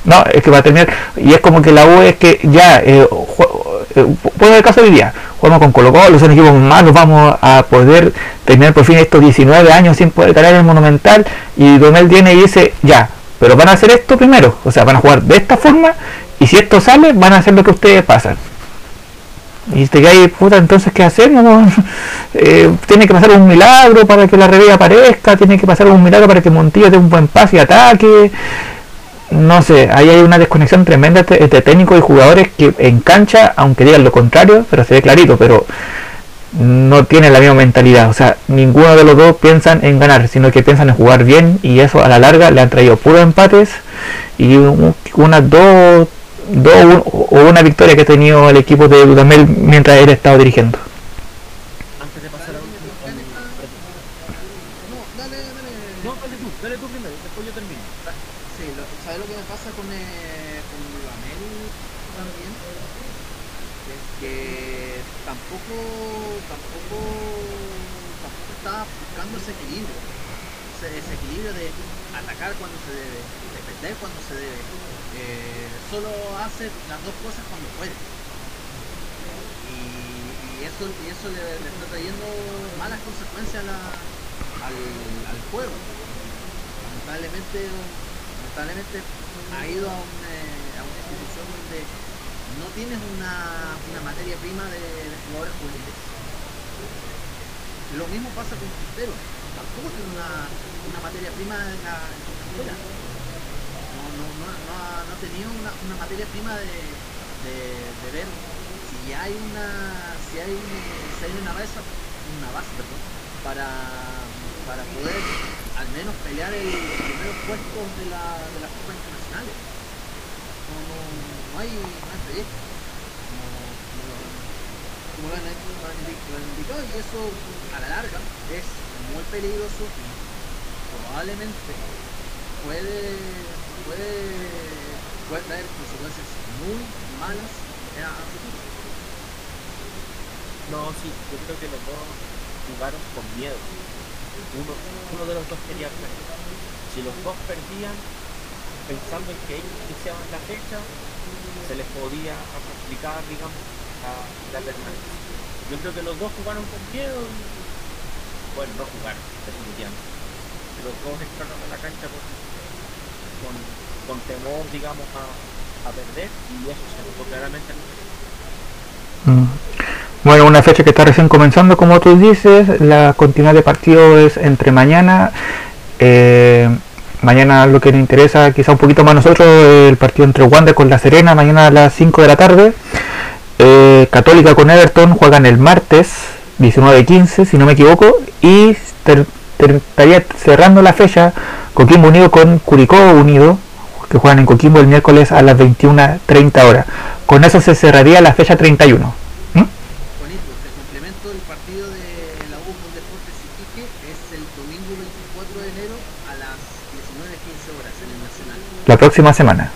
No, es que va a terminar. Y es como que la U es que ya, eh, eh, puedo ver el caso de hoy día. Jugamos con Colo Colo, son equipos malos, vamos a poder terminar por fin estos 19 años sin poder ganar el Monumental. Y Domel viene y dice, ya, pero van a hacer esto primero. O sea, van a jugar de esta forma. Y si esto sale, van a hacer lo que ustedes pasan. Y te cae, puta, entonces, ¿qué hacemos? Eh, tiene que pasar un milagro para que la revés aparezca, tiene que pasar un milagro para que Montillo dé un buen pase y ataque no sé, ahí hay una desconexión tremenda entre, entre técnicos y jugadores que en cancha, aunque digan lo contrario, pero se ve clarito, pero no tienen la misma mentalidad. O sea, ninguno de los dos piensan en ganar, sino que piensan en jugar bien y eso a la larga le han traído puros empates y unas dos, dos o una victoria que ha tenido el equipo de Dudamel mientras él estado dirigiendo. las dos cosas cuando puede. Y, eso, y eso le, está trayendo malas consecuencias al, al, juego. Lamentablemente, lamentablemente ha ido a, una institución donde no tienes una, una materia prima de, jugadores juveniles. Lo mismo pasa con Quintero. Tampoco tiene una, una materia prima en la, escuela no, no, ha, no, tenido una, una, materia prima de, de, de, ver si hay una si hay, si hay una base una base para, para poder al menos pelear el, los primeros puestos de, la, de las copas internacionales no, no, no hay no proyecto como, como, lo, han, indicado y eso a la larga es muy peligroso y probablemente puede puede, puede traer consecuencias muy malas a futuro. No, sí, yo creo que los dos jugaron con miedo. Uno, uno de los dos quería perder. Si los dos perdían, pensando en que ellos iniciaban la fecha, se les podía complicar, digamos, la, la permanencia. Yo creo que los dos jugaron con miedo y, bueno, no jugaron, definitivamente. Los dos entraron a la cancha con con, temor, digamos, a, perder y eso se notó claramente mm. Bueno, una fecha que está recién comenzando, como tú dices, la continuidad de partido es entre mañana. Eh, mañana lo que nos interesa quizá un poquito más nosotros, el partido entre Wander con La Serena, mañana a las 5 de la tarde. Eh, Católica con Everton juegan el martes 19-15, si no me equivoco, y estaría cerrando la fecha Coquimbo unido con Curicó unido, que juegan en Coquimbo el miércoles a las 21.30 horas. Con eso se cerraría la fecha 31. ¿Mm? Bonito, el complemento del partido de la U con Deportes Iquique es el domingo 24 de enero a las 19.15 horas en el Nacional. La próxima semana.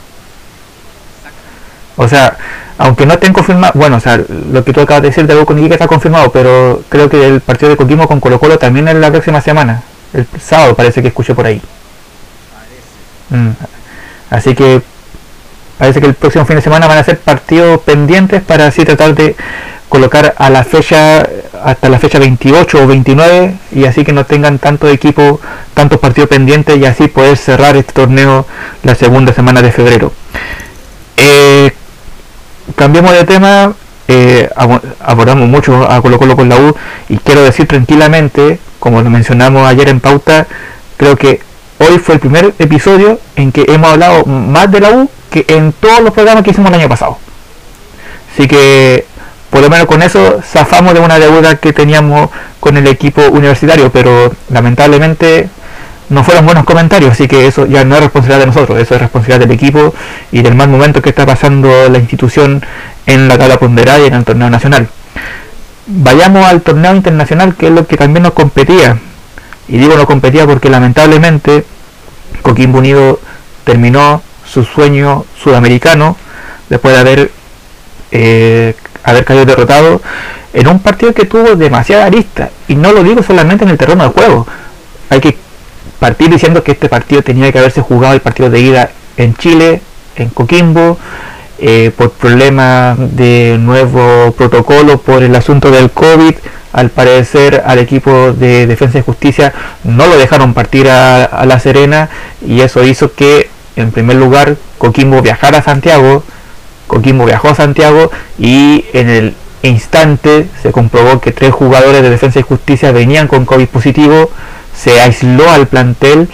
O sea, aunque no estén confirmado, bueno, o sea, lo que tú acabas de decir de la U con Iquique está confirmado, pero creo que el partido de Coquimbo con Colo Colo también es la próxima semana. El sábado parece que escuché por ahí. Mm. Así que parece que el próximo fin de semana van a ser partidos pendientes para así tratar de colocar a la fecha hasta la fecha 28 o 29 y así que no tengan tanto equipo, tantos partidos pendientes y así poder cerrar este torneo la segunda semana de febrero. Eh, cambiamos de tema, eh, abordamos mucho a Colo Colo con la U y quiero decir tranquilamente, como lo mencionamos ayer en pauta, creo que hoy fue el primer episodio en que hemos hablado más de la U que en todos los programas que hicimos el año pasado. Así que por lo menos con eso zafamos de una deuda que teníamos con el equipo universitario, pero lamentablemente no fueron buenos comentarios, así que eso ya no es responsabilidad de nosotros, eso es responsabilidad del equipo y del mal momento que está pasando la institución en la tabla ponderada y en el torneo nacional. Vayamos al torneo internacional, que es lo que también nos competía. Y digo no competía porque lamentablemente Coquimbo Unido terminó su sueño sudamericano después de haber, eh, haber caído derrotado en un partido que tuvo demasiada arista. Y no lo digo solamente en el terreno de juego. Hay que partir diciendo que este partido tenía que haberse jugado el partido de ida en Chile, en Coquimbo, eh, por problemas de nuevo protocolo, por el asunto del COVID al parecer al equipo de Defensa y Justicia no lo dejaron partir a, La Serena y eso hizo que en primer lugar Coquimbo viajara a Santiago, Coquimbo viajó a Santiago y en el instante se comprobó que tres jugadores de Defensa y Justicia venían con COVID positivo, se aisló al plantel,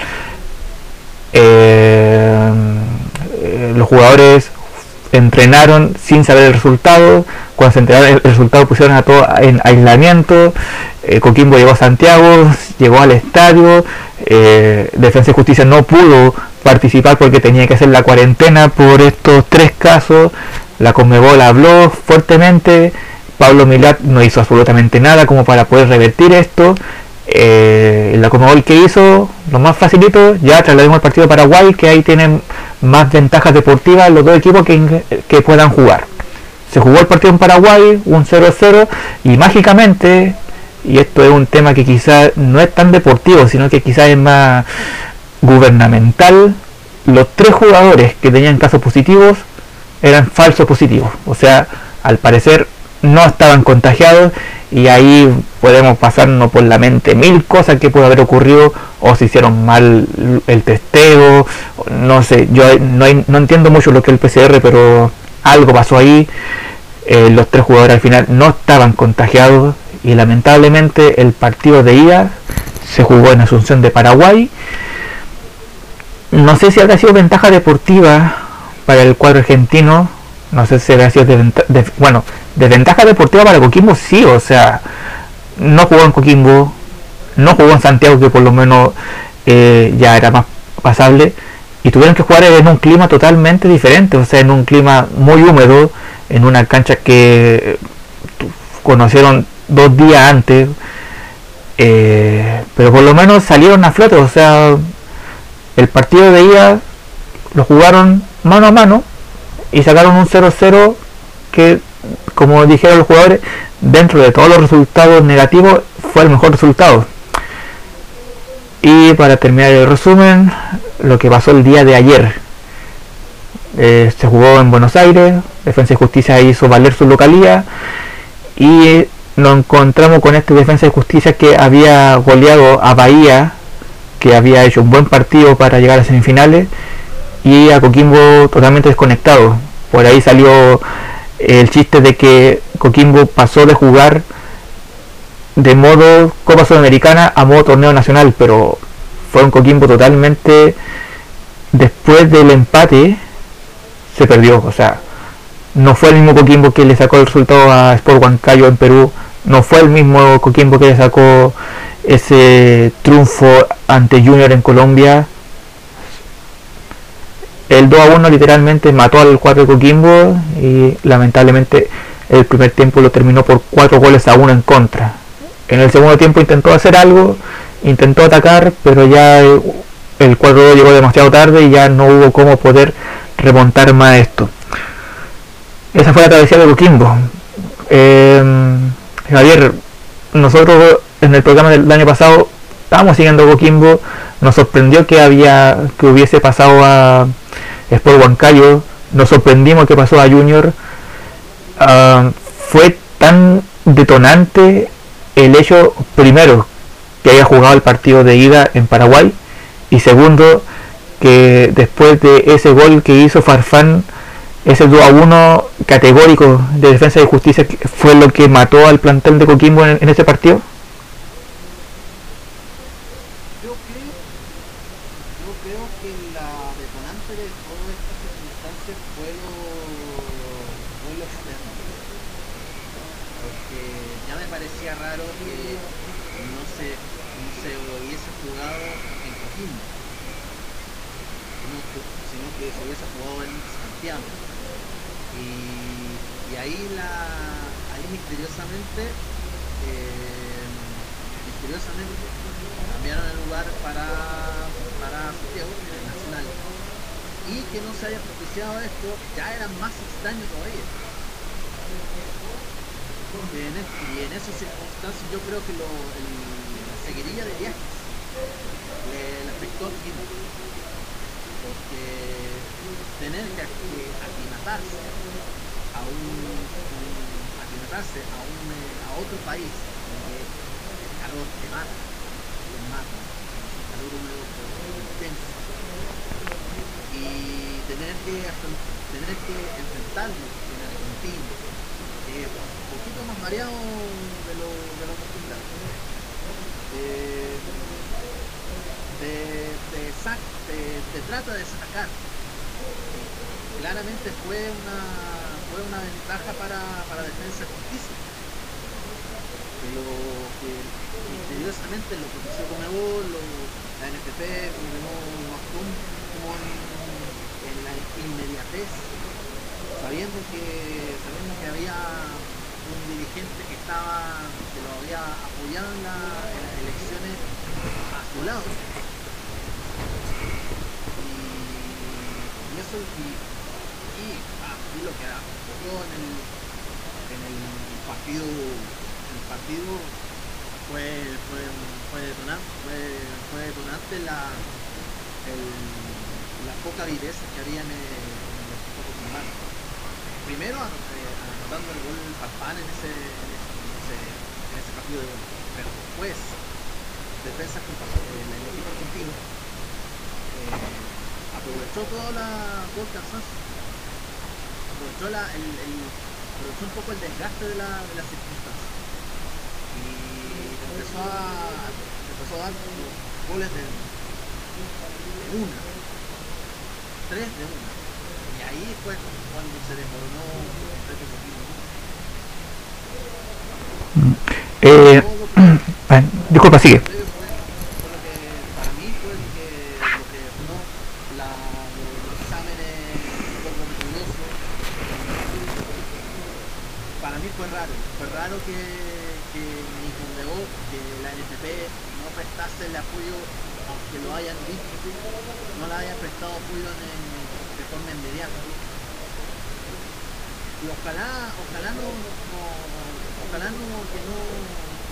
eh, los jugadores entrenaron sin saber el resultado, cuando se enteraron el resultado pusieron a todo en aislamiento, eh, Coquimbo llegó a Santiago, llegó al estadio, eh, Defensa y Justicia no pudo participar porque tenía que hacer la cuarentena por estos tres casos, la Conmebol habló fuertemente, Pablo Milat no hizo absolutamente nada como para poder revertir esto, eh, la Conmebol que hizo, lo más facilito, ya traslademos al partido de Paraguay, que ahí tienen más ventajas deportivas los dos equipos que puedan jugar se jugó el partido en Paraguay, un 0-0, y mágicamente, y esto es un tema que quizás no es tan deportivo, sino que quizás es más gubernamental, los tres jugadores que tenían casos positivos eran falsos positivos, o sea, al parecer no estaban contagiados y ahí podemos pasarnos por la mente mil cosas que puede haber ocurrido o se hicieron mal el testeo, no sé, yo no, no entiendo mucho lo que es el PCR, pero algo pasó ahí. Eh, los tres jugadores al final no estaban contagiados y lamentablemente el partido de ida se jugó en Asunción de Paraguay. No sé si habrá sido ventaja deportiva para el cuadro argentino. No sé si habrá sido de, bueno, de ventaja deportiva para Coquimbo sí, o sea, no jugó en Coquimbo, no jugó en Santiago que por lo menos eh, ya era más pasable y tuvieron que jugar en un clima totalmente diferente, o sea, en un clima muy húmedo, en una cancha que conocieron dos días antes, eh, pero por lo menos salieron a flote, o sea, el partido de ida lo jugaron mano a mano y sacaron un 0-0 que, como dijeron los jugadores, dentro de todos los resultados negativos fue el mejor resultado. Y para terminar el resumen, lo que pasó el día de ayer. Eh, se jugó en Buenos Aires, Defensa y Justicia hizo valer su localía y nos encontramos con este Defensa y Justicia que había goleado a Bahía, que había hecho un buen partido para llegar a semifinales y a Coquimbo totalmente desconectado. Por ahí salió el chiste de que Coquimbo pasó de jugar de modo Copa Sudamericana a modo torneo nacional, pero fue un Coquimbo totalmente después del empate se perdió, o sea, no fue el mismo Coquimbo que le sacó el resultado a Sport Huancayo en Perú, no fue el mismo Coquimbo que le sacó ese triunfo ante Junior en Colombia. El 2 a 1 literalmente mató al 4 de Coquimbo y lamentablemente el primer tiempo lo terminó por 4 goles a 1 en contra. En el segundo tiempo intentó hacer algo, intentó atacar, pero ya el cuadro llegó demasiado tarde y ya no hubo cómo poder remontar más esto. Esa fue la travesía de Coquimbo. Em, Javier, nosotros en el programa del año pasado estábamos siguiendo Coquimbo, nos sorprendió que había que hubiese pasado a Sport Huancayo, nos sorprendimos que pasó a Junior. Ah, fue tan detonante el hecho primero que haya jugado el partido de ida en Paraguay. Y segundo que después de ese gol que hizo Farfán ese 2 a 1 categórico de defensa y justicia fue lo que mató al plantel de Coquimbo en, ese partido primero eh, anotando el gol Farfán en ese, en ese, en ese partido de gol. Pero después, defensa pasó en el equipo argentino, eh, aprovechó toda la, todo el aprovechó, la, el, el, aprovechó un poco el desgaste de, la, de las circunstancias. Y empezó a, empezó a dar goles de, de una, tres de una ahí fue cuando se desmoronó completo Eh, bueno, disculpa, sigue. Fue, fue lo que para mí fue lo que, lo que detonó la, los exámenes psicomotricosos. Para mí fue raro, fue raro que, que ni Conmebol, que la NFP no prestase el apoyo, aunque lo hayan visto, no le hayan prestado apoyo en, de forma inmediata. Y ojalá, ojalá no, no ojalá no que no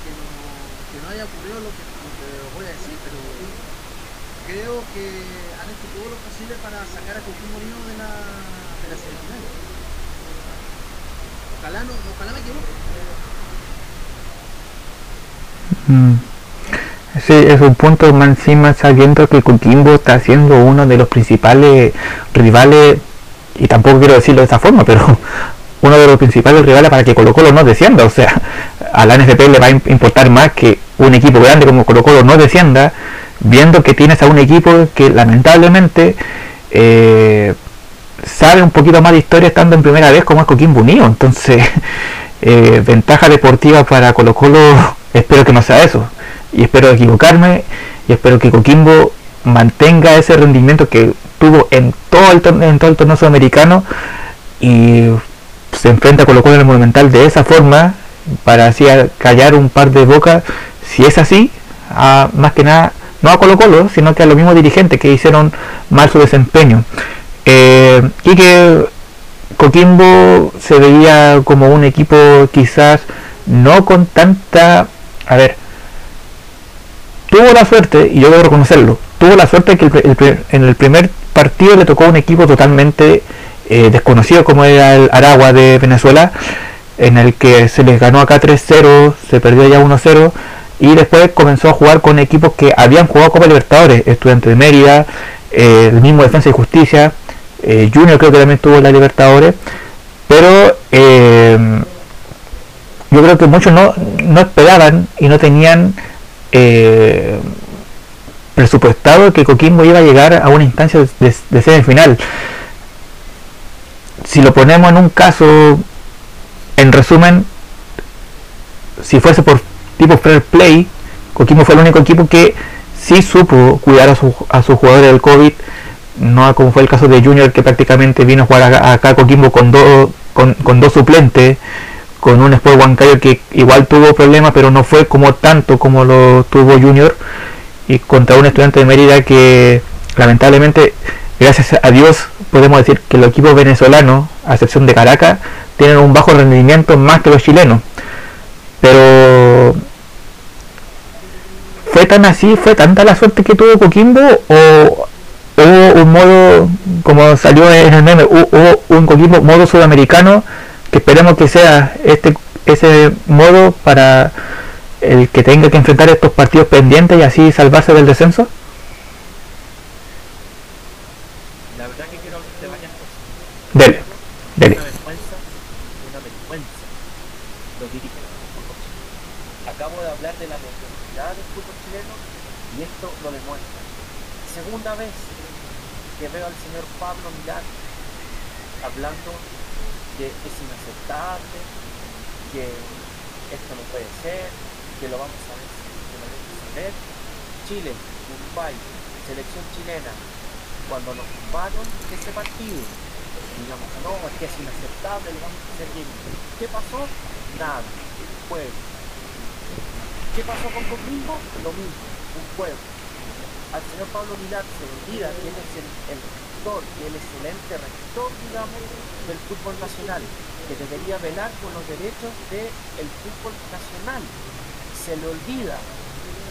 que no, que no haya ocurrido lo que, lo que voy a decir, pero creo que han hecho todo lo posible para sacar a Coquimbo Unido de la de la semifinal. Ojalá no, ojalá me equivoque. Mm. Un punto más encima sabiendo que Coquimbo está siendo uno de los principales rivales, y tampoco quiero decirlo de esta forma, pero uno de los principales rivales para que Colo Colo no descienda. O sea, a la NFP le va a importar más que un equipo grande como Colo Colo no descienda, viendo que tienes a un equipo que lamentablemente eh, sabe un poquito más de historia estando en primera vez como es Coquimbo Unido. Entonces, eh, ventaja deportiva para Colo Colo, espero que no sea eso. Y espero equivocarme y espero que Coquimbo mantenga ese rendimiento que tuvo en todo el, en todo el torneo sudamericano y se enfrenta Colo Colo en el Monumental de esa forma para así callar un par de bocas. Si es así a, más que nada no a Colo Colo sino que a los mismos dirigentes que hicieron mal su desempeño. Eh, y que Coquimbo se veía como un equipo quizás no con tanta a ver tuvo la suerte y yo debo reconocerlo tuvo la suerte que el, el, en el primer partido le tocó un equipo totalmente eh, desconocido como era el Aragua de Venezuela, en el que se les ganó acá 3-0, se perdió ya 1-0 y después comenzó a jugar con equipos que habían jugado Copa Libertadores, Estudiantes de Mérida, eh, el mismo Defensa y Justicia, eh, Junior creo que también tuvo la Libertadores, pero yo creo que muchos no, no esperaban y no tenían presupuestado que Coquimbo iba a llegar a una instancia de, de, semifinal. Si lo ponemos en un caso, en resumen, si fuese por tipo fair play, Coquimbo fue el único equipo que sí supo cuidar a, su, a sus jugadores del COVID, no como fue el caso de Junior que prácticamente vino a jugar acá, acá Coquimbo con, do, con, con dos suplentes, con un Sport Huancayo que igual tuvo problemas, pero no fue como tanto como lo tuvo Junior, y contra un estudiante de Mérida que lamentablemente gracias a Dios podemos decir que los equipos venezolanos, a excepción de Caracas, tienen un bajo rendimiento más que los chilenos. Pero fue tan así, fue tanta la suerte que tuvo Coquimbo o hubo un modo, como salió en el meme, hubo un Coquimbo modo sudamericano que esperemos que sea este ese modo para el que tenga que enfrentar estos partidos pendientes y así salvarse del descenso. Dele, dele. Una vergüenza, una vergüenza. Lo dirigentes Acabo de hablar de la mediocridad del fútbol chileno y esto lo demuestra. Segunda vez que veo al señor Pablo Milán hablando que es que esto no puede ser, que lo vamos a ver, que lo vamos. Chile, Uruguay, selección chilena, cuando nos tumbaron ese partido, digamos, no, es que es inaceptable, le vamos a hacer bien. ¿Qué pasó? Nada, juego. ¿Qué pasó con Coquimbo? Lo mismo, un juego. Al señor Pablo Milat se olvida que él es el, el que el excelente rector, digamos, del fútbol nacional, que debería velar por los derechos del fútbol nacional. Se le olvida,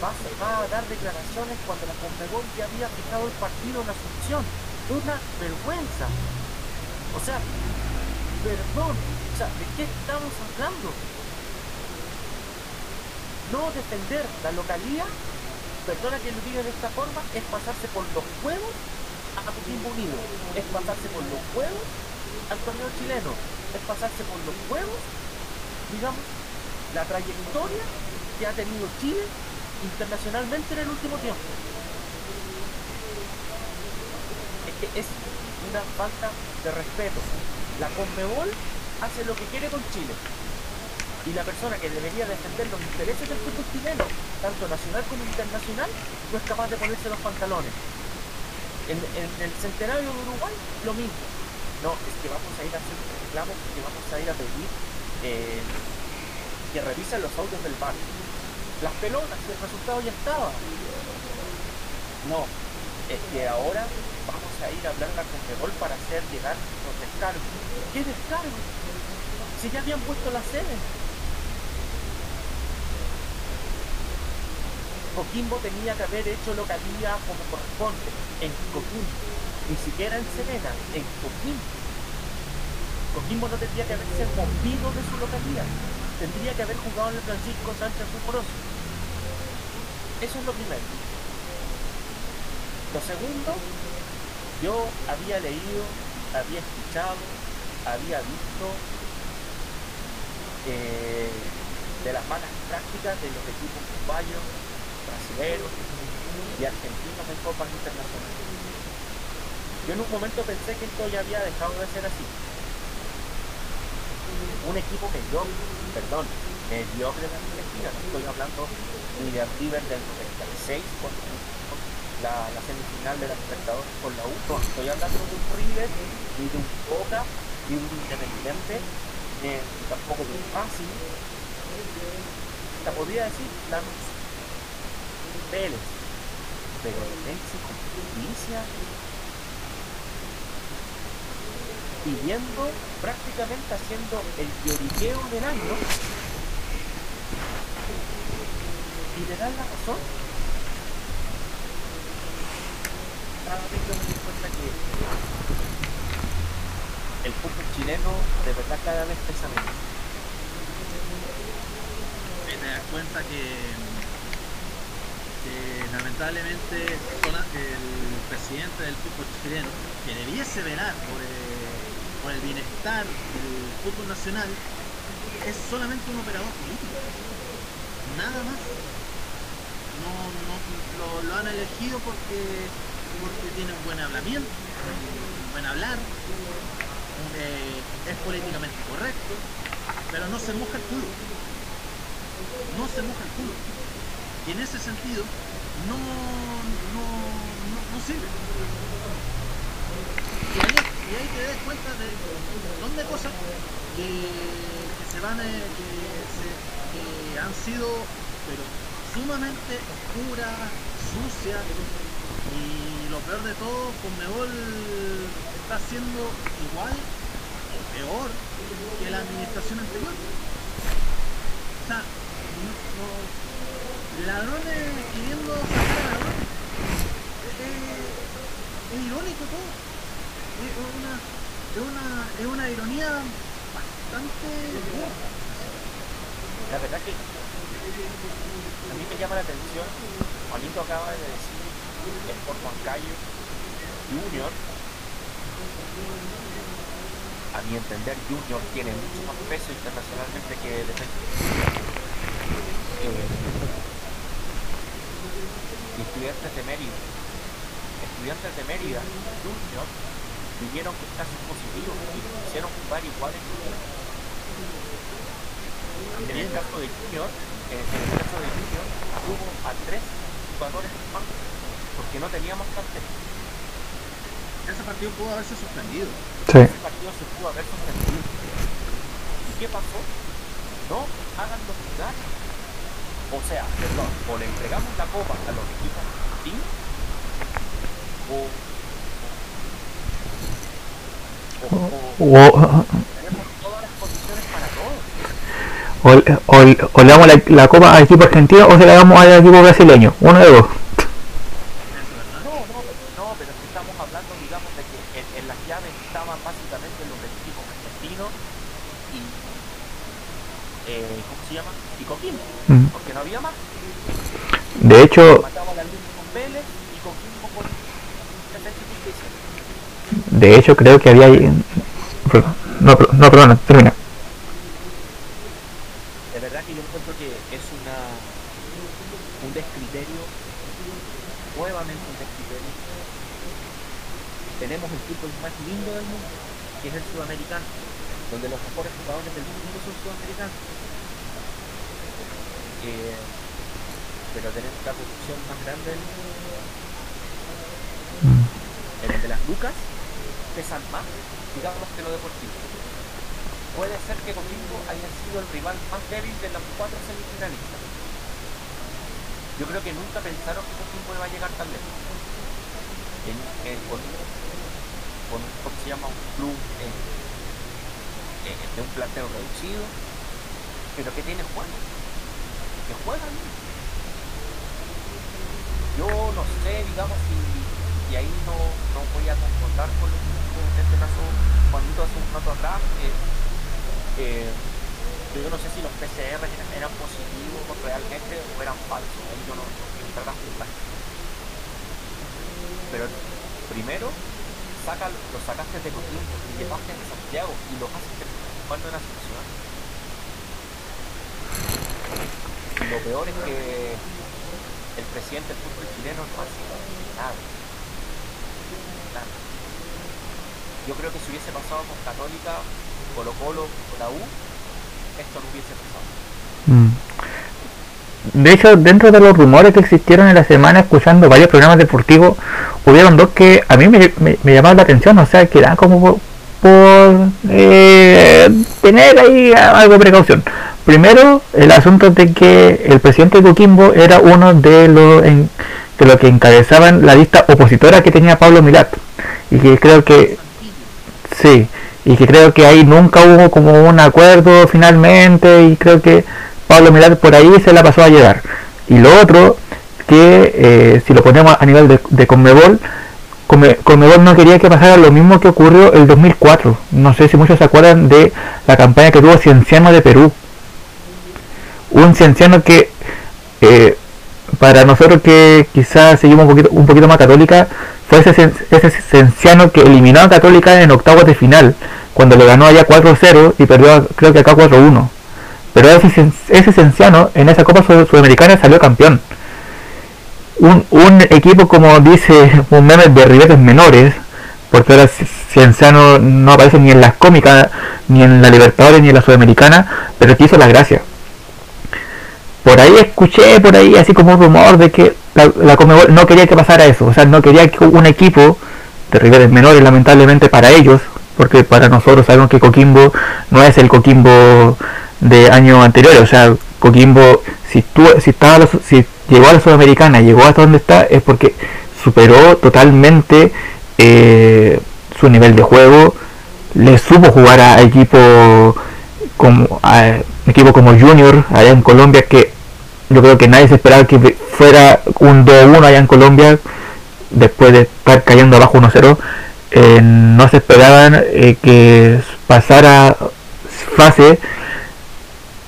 va a dar declaraciones cuando la Conmebol ya había fijado el partido en Asunción. Una vergüenza. O sea, perdón, o sea, ¿de qué estamos hablando? No defender la localía, perdona que lo diga de esta forma, es pasarse por los juegos a Coquimbo Unido, es pasarse por los juegos al torneo chileno, es pasarse por los juegos, digamos, la trayectoria que ha tenido Chile internacionalmente en el último tiempo. Es que es una falta de respeto. La Conmebol hace lo que quiere con Chile. Y la persona que debería defender los intereses del fútbol chileno, tanto nacional como internacional, no es capaz de ponerse los pantalones. En, el centenario de Uruguay, lo mismo. No, es que vamos a ir a hacer un reclamo, que vamos a ir a pedir eh, que revisen los audios del bar. Las pelotas, el resultado ya estaba. No, es que ahora vamos a ir a hablar a Conmebol para hacer llegar los descargos. ¿Qué descargos? Si ya habían puesto la sede. Coquimbo tenía que haber hecho localía como corresponde, en Coquimbo, ni siquiera en Serena, en Coquimbo. Coquimbo no tendría que haberse movido de su localidad, tendría que haber jugado en el Francisco Sánchez Rumoroso. Eso es lo primero. Lo segundo, yo había leído, había escuchado, había visto eh, de las malas prácticas de los equipos uruguayos, brasileños y argentinos en copas internacionales. Yo en un momento pensé que esto ya había dejado de ser así. Un equipo mediocre, perdón, mediocre de Argentina, no estoy hablando ni de River del 96 con la, la semifinal de la Libertadores con la U, estoy hablando de un River, ni de un Boca, ni un Independiente, ni tampoco de un Racing, hasta podría decir la Pero y Justicia pidiendo, prácticamente haciendo el lloriqueo del año y le dan la razón. Cada cuenta que el fútbol chileno de verdad cada vez pesa menos. Te das cuenta que, que lamentablemente el presidente del fútbol chileno, que debiese velar por el, por el bienestar del fútbol nacional, es solamente un operador político. Nada más. No, no, lo, lo han elegido porque, porque tiene un buen hablamiento, un buen hablar, eh, es políticamente correcto, pero no se moja el culo no se moja el culo. Y en ese sentido, no, no, no, sirve. Y ahí, te das cuenta de un montón de cosas que, que se van, eh, que, han sido, sumamente oscuras, sucias, y lo peor de todo, Conmebol está haciendo igual o peor que la administración anterior. O sea, no, no- ladrones queriendo sacar ladrones. Es, es- es irónico todo. Es una, es una, es una ironía bastante. La verdad que a mí me llama la atención, Juanito acaba de decir el por Huancayo Junior. A mi entender, Junior tiene mucho más peso internacionalmente que Defensa. Eh, estudiantes de Mérida. Estudiantes de Mérida, Junior, vivieron con casos positivos y los hicieron jugar igual en En el caso de Junior, en el caso de Junior, tuvo a tres jugadores más porque no teníamos cartel. Ese partido pudo haberse suspendido. Sí. Ese partido se pudo haber suspendido. ¿Y qué pasó? No hagan los jugar. O sea, perdón, o le entregamos la copa a los equipos argentinos, o, o, o- O, tenemos todas las condiciones para todos. o, le damos la, la copa al equipo argentino o se la damos al equipo brasileño. Uno de dos. No, no, no, pero es que estamos hablando, digamos, de que en, en las llaves estaban básicamente los del equipo argentino y, eh, ¿cómo se llama? Y Coquimbo, Mm. porque no había más. De hecho, Mataba la luz con Vélez y Coquimbo con Defensa y Justicia. de hecho creo que había... No, no, perdona, termina. De verdad que yo encuentro que es un descriterio, nuevamente un descriterio. Tenemos el fútbol más lindo del mundo, que es el sudamericano, donde los mejores jugadores del mundo son sudamericanos. Eh, pero tenemos la corrupción más grande del mundo, Mm. en donde las lucas pesan más, digamos, que lo deportivo. Puede ser que Coquimbo haya sido el rival más débil de las cuatro semifinalistas. Yo creo que nunca pensaron que Coquimbo iba a llegar tan lejos. En- en- con, con ¿cómo se llama? Un club eh, de un planteo reducido, pero que tiene juego, que juegan. Yo no sé, digamos, si, y ahí no, no voy a concordar con lo que en este caso Juanito hace un rato atrás, que eh, yo no sé si los PCR eran, positivos realmente o eran falsos, ahí yo no, no a juzgar. Pero primero, saca, los sacaste de Coquimbo y llevaste de Santiago y los haces jugando en Asunción. Lo peor es que el presidente del fútbol chileno no hace nada. Nada. Yo creo que si hubiese pasado con Católica, Colo Colo o la U, esto no hubiese pasado. Mm. De hecho, dentro de los rumores que existieron en la semana, escuchando varios programas deportivos, hubieron dos que a mí me, me, llamaron la atención, o sea, que eran como por, por, eh, tener ahí algo de precaución. Primero, el asunto de que el presidente de Coquimbo era uno de los de los que encabezaban la lista opositora que tenía Pablo Milat. Y que creo que Sí, y que creo que ahí nunca hubo como un acuerdo finalmente y creo que Pablo Milat por ahí se la pasó a llevar. Y lo otro, que eh, si lo ponemos a nivel de, de Conmebol, Conmebol no quería que pasara lo mismo que ocurrió el 2004. No sé si muchos se acuerdan de la campaña que tuvo Cienciano de Perú. Un Cienciano que eh, para nosotros que quizás seguimos un poquito, un más católica, fue ese, cien- ese Cienciano que eliminó a Católica en octavos de final, cuando le ganó allá 4-0 y perdió creo que acá 4-1. Pero ese, ese Cienciano en esa Copa Sud- Sudamericana salió campeón. Un, equipo como dice un meme de ribetes menores, porque ahora Ci- Cienciano no aparece ni en las cómicas, ni en la Libertadores, ni en la Sudamericana, pero que hizo las gracias por ahí escuché por ahí así como un rumor de que la, la Conmebol no quería que pasara eso, o sea, no quería que un equipo de rivales menores, lamentablemente para ellos, porque para nosotros sabemos que Coquimbo no es el Coquimbo de años anteriores, o sea, Coquimbo si tú, si estaba si llegó a la Sudamericana, llegó hasta donde está, es porque superó totalmente eh, su nivel de juego, le supo jugar a equipos como a equipo como Junior allá en Colombia que yo creo que nadie se esperaba que fuera un 2-1 allá en Colombia después de estar cayendo abajo 1-0 eh, no se esperaban eh, que pasara fase.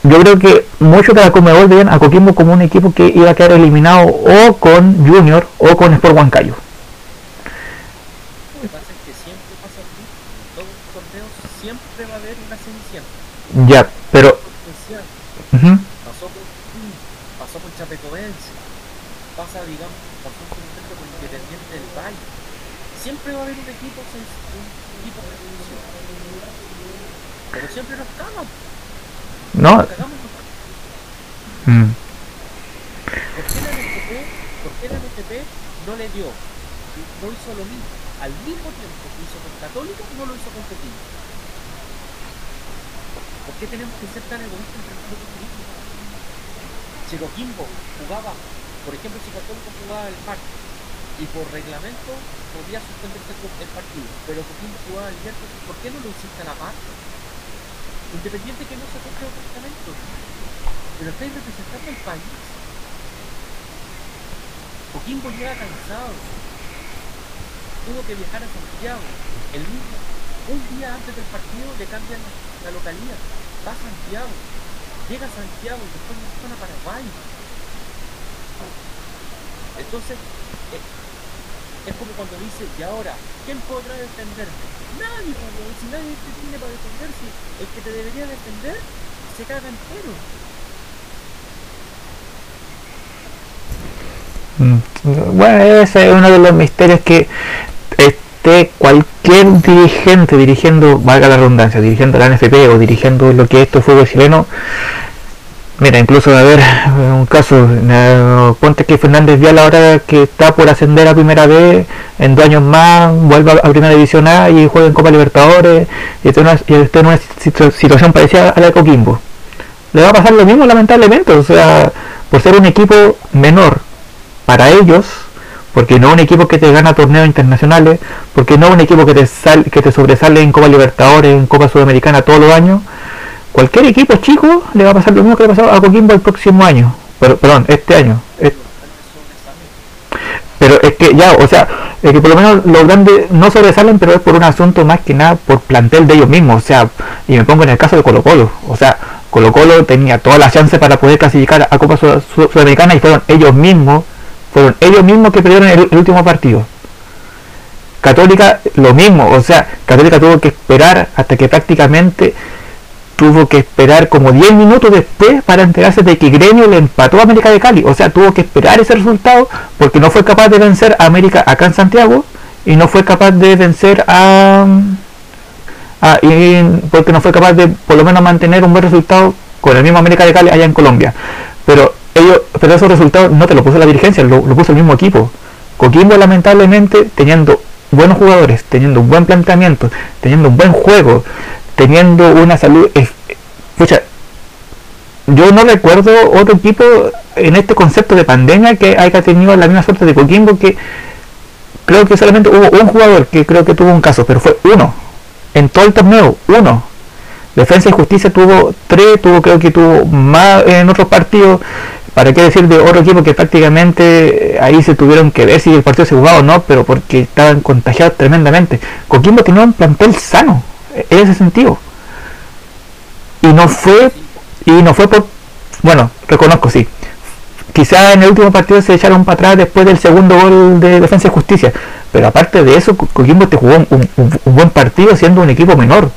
Yo creo que muchos de la Conmebol veían a Coquimbo como un equipo que iba a quedar eliminado o con Junior o con Sport Huancayo. Ya ujú, Pasó con pasó con Chapecoense, pasa, digamos, pasó momento con Independiente del Valle. siempre va a haber un equipo, un equipo pero siempre nos cagan. No. Nos cagamos. Mm. ¿Por qué la NFP, por qué la NFP no le dio, no hizo lo mismo? Al mismo tiempo que hizo con Católica, no lo hizo con Coquimbo. ¿Por qué tenemos que ser tan egoístas entre nosotros Coquimbo jugaba, por ejemplo, si Católica jugaba el martes y por reglamento podía suspenderse el partido, pero Coquimbo jugaba el miércoles, ¿por qué no lo hiciste a la par? Independiente que no se cumpla el reglamento, pero estáis representando al país. Coquimbo llega cansado. Tuvo que viajar a Santiago. El mismo, un día antes del partido le cambian la localidad. Va a Santiago. Llega Santiago y después van a Paraguay. Entonces, eh, es como cuando dice, y ahora, ¿quién podrá defenderme? Nadie, pues, si nadie te tiene para defenderse, el que te debería defender se caga entero. Mm. Bueno, ese es uno de los misterios que cualquier dirigente dirigiendo, valga la redundancia, dirigiendo la NFP o dirigiendo lo que es esto fútbol chileno. Mira, incluso a ver, un caso, ponte que Fernández Vial ahora que está por ascender a primera vez, en dos años más vuelve a primera división A y juega en Copa Libertadores y está en una, situación parecida a la de Coquimbo. Le va a pasar lo mismo lamentablemente, o sea, por ser un equipo menor para ellos, porque no un equipo que te gana torneos internacionales, porque no un equipo que te sal, que te sobresale en Copa Libertadores, en Copa Sudamericana todos los años, cualquier equipo chico le va a pasar lo mismo que le pasado a Coquimbo el próximo año, pero, perdón, este año. Pero es que ya, o sea, es que por lo menos los grandes no sobresalen, pero es por un asunto más que nada por plantel de ellos mismos, o sea, y me pongo en el caso de Colo Colo, o sea, Colo Colo tenía toda la chance para poder clasificar a Copa Sud- Sud- Sudamericana y fueron ellos mismos, fueron ellos mismos que perdieron el, último partido. Católica lo mismo, o sea, Católica tuvo que esperar hasta que prácticamente tuvo que esperar como 10 minutos después para enterarse de que Gremio le empató a América de Cali. O sea, tuvo que esperar ese resultado porque no fue capaz de vencer a América acá en Santiago y no fue capaz de vencer a, a- porque no fue capaz de por lo menos mantener un buen resultado con el mismo América de Cali allá en Colombia. Pero ellos, pero esos resultados no te lo puso la dirigencia, lo, lo puso el mismo equipo. Coquimbo lamentablemente teniendo buenos jugadores, teniendo un buen planteamiento, teniendo un buen juego, teniendo una salud. es- pucha, yo no recuerdo otro equipo en este concepto de pandemia que haya tenido la misma suerte de Coquimbo que creo que solamente hubo un jugador que creo que tuvo un caso, pero fue uno. En todo el torneo, uno. Defensa y Justicia tuvo tres, tuvo creo que tuvo más en otros partidos. ¿Para qué decir de otro equipo que prácticamente eh, ahí se tuvieron que ver si el partido se jugaba o no, pero porque estaban contagiados tremendamente? Coquimbo tenía un plantel sano, en ese sentido. Y no fue, y no fue por, bueno, reconozco, sí. Quizá en el último partido se echaron para atrás después del segundo gol de Defensa y Justicia. Pero aparte de eso, Co- Coquimbo te jugó un, un- un buen partido siendo un equipo menor.